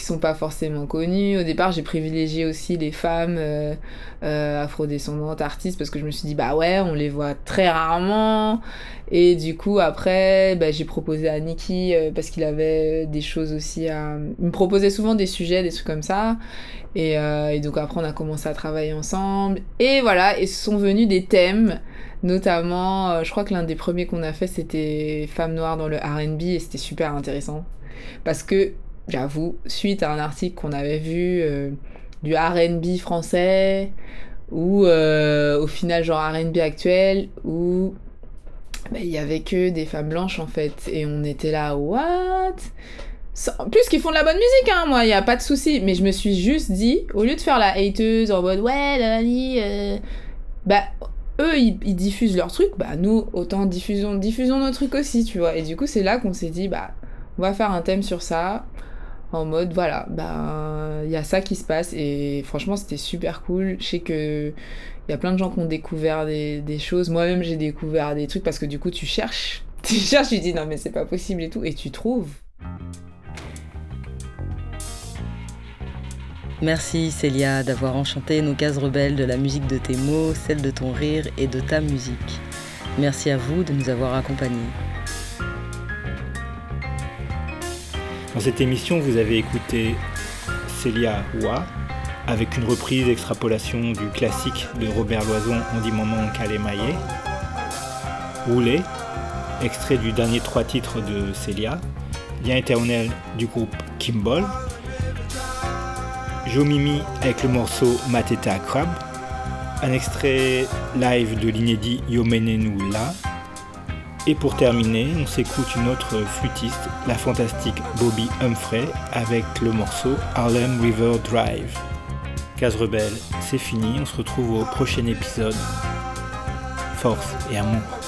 qui sont pas forcément connus. Au départ, j'ai privilégié aussi les femmes euh, euh, afrodescendantes artistes parce que je me suis dit bah ouais, on les voit très rarement. Et du coup, après, bah, j'ai proposé à Nicky euh, parce qu'il avait des choses aussi à. Il me proposait souvent des sujets, des trucs comme ça. Et, donc après, on a commencé à travailler ensemble. Et voilà, et sont venus des thèmes. Notamment, je crois que l'un des premiers qu'on a fait, c'était Femmes noires dans le RB et c'était super intéressant. Parce que j'avoue, suite à un article qu'on avait vu euh, du RB français, ou euh, au final genre RB actuel, où bah, il y avait que des femmes blanches en fait, et on était là, what? Plus qu'ils font de la bonne musique, hein, moi, il y a pas de souci, mais je me suis juste dit, au lieu de faire la hateuse en mode, ouais, la, euh, bah eux ils, ils diffusent leur truc, bah nous autant diffusons, diffusons nos trucs aussi, tu vois. Et du coup c'est là qu'on s'est dit, bah on va faire un thème sur ça, en mode voilà, bah il y a ça qui se passe et franchement c'était super cool. Je sais que il y a plein de gens qui ont découvert des, des choses. Moi-même j'ai découvert des trucs parce que du coup tu cherches, tu cherches, tu dis non mais c'est pas possible et tout et tu trouves. Merci Célia d'avoir enchanté nos cases rebelles de la musique de tes mots, celle de ton rire et de ta musique. Merci à vous de nous avoir accompagnés. Dans cette émission, vous avez écouté Célia Wa avec une reprise extrapolation du classique de Robert Loison On dit maman Kalemaye. Roulé, extrait du dernier trois titres de Célia. Lien éternel du groupe Kimball. Jo Mimi avec le morceau Mateta Crab. Un extrait live de l'inédit Yomenenu La. Et pour terminer, on s'écoute une autre flûtiste, la fantastique Bobby Humphrey, avec le morceau Harlem River Drive. Case Rebelle, c'est fini, on se retrouve au prochain épisode. Force et amour.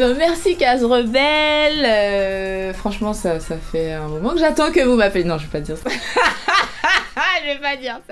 Eh ben merci Case Rebelle. Euh, franchement, ça, ça fait un moment que j'attends que vous m'appeliez. Non, je vais pas dire ça. je vais pas dire ça.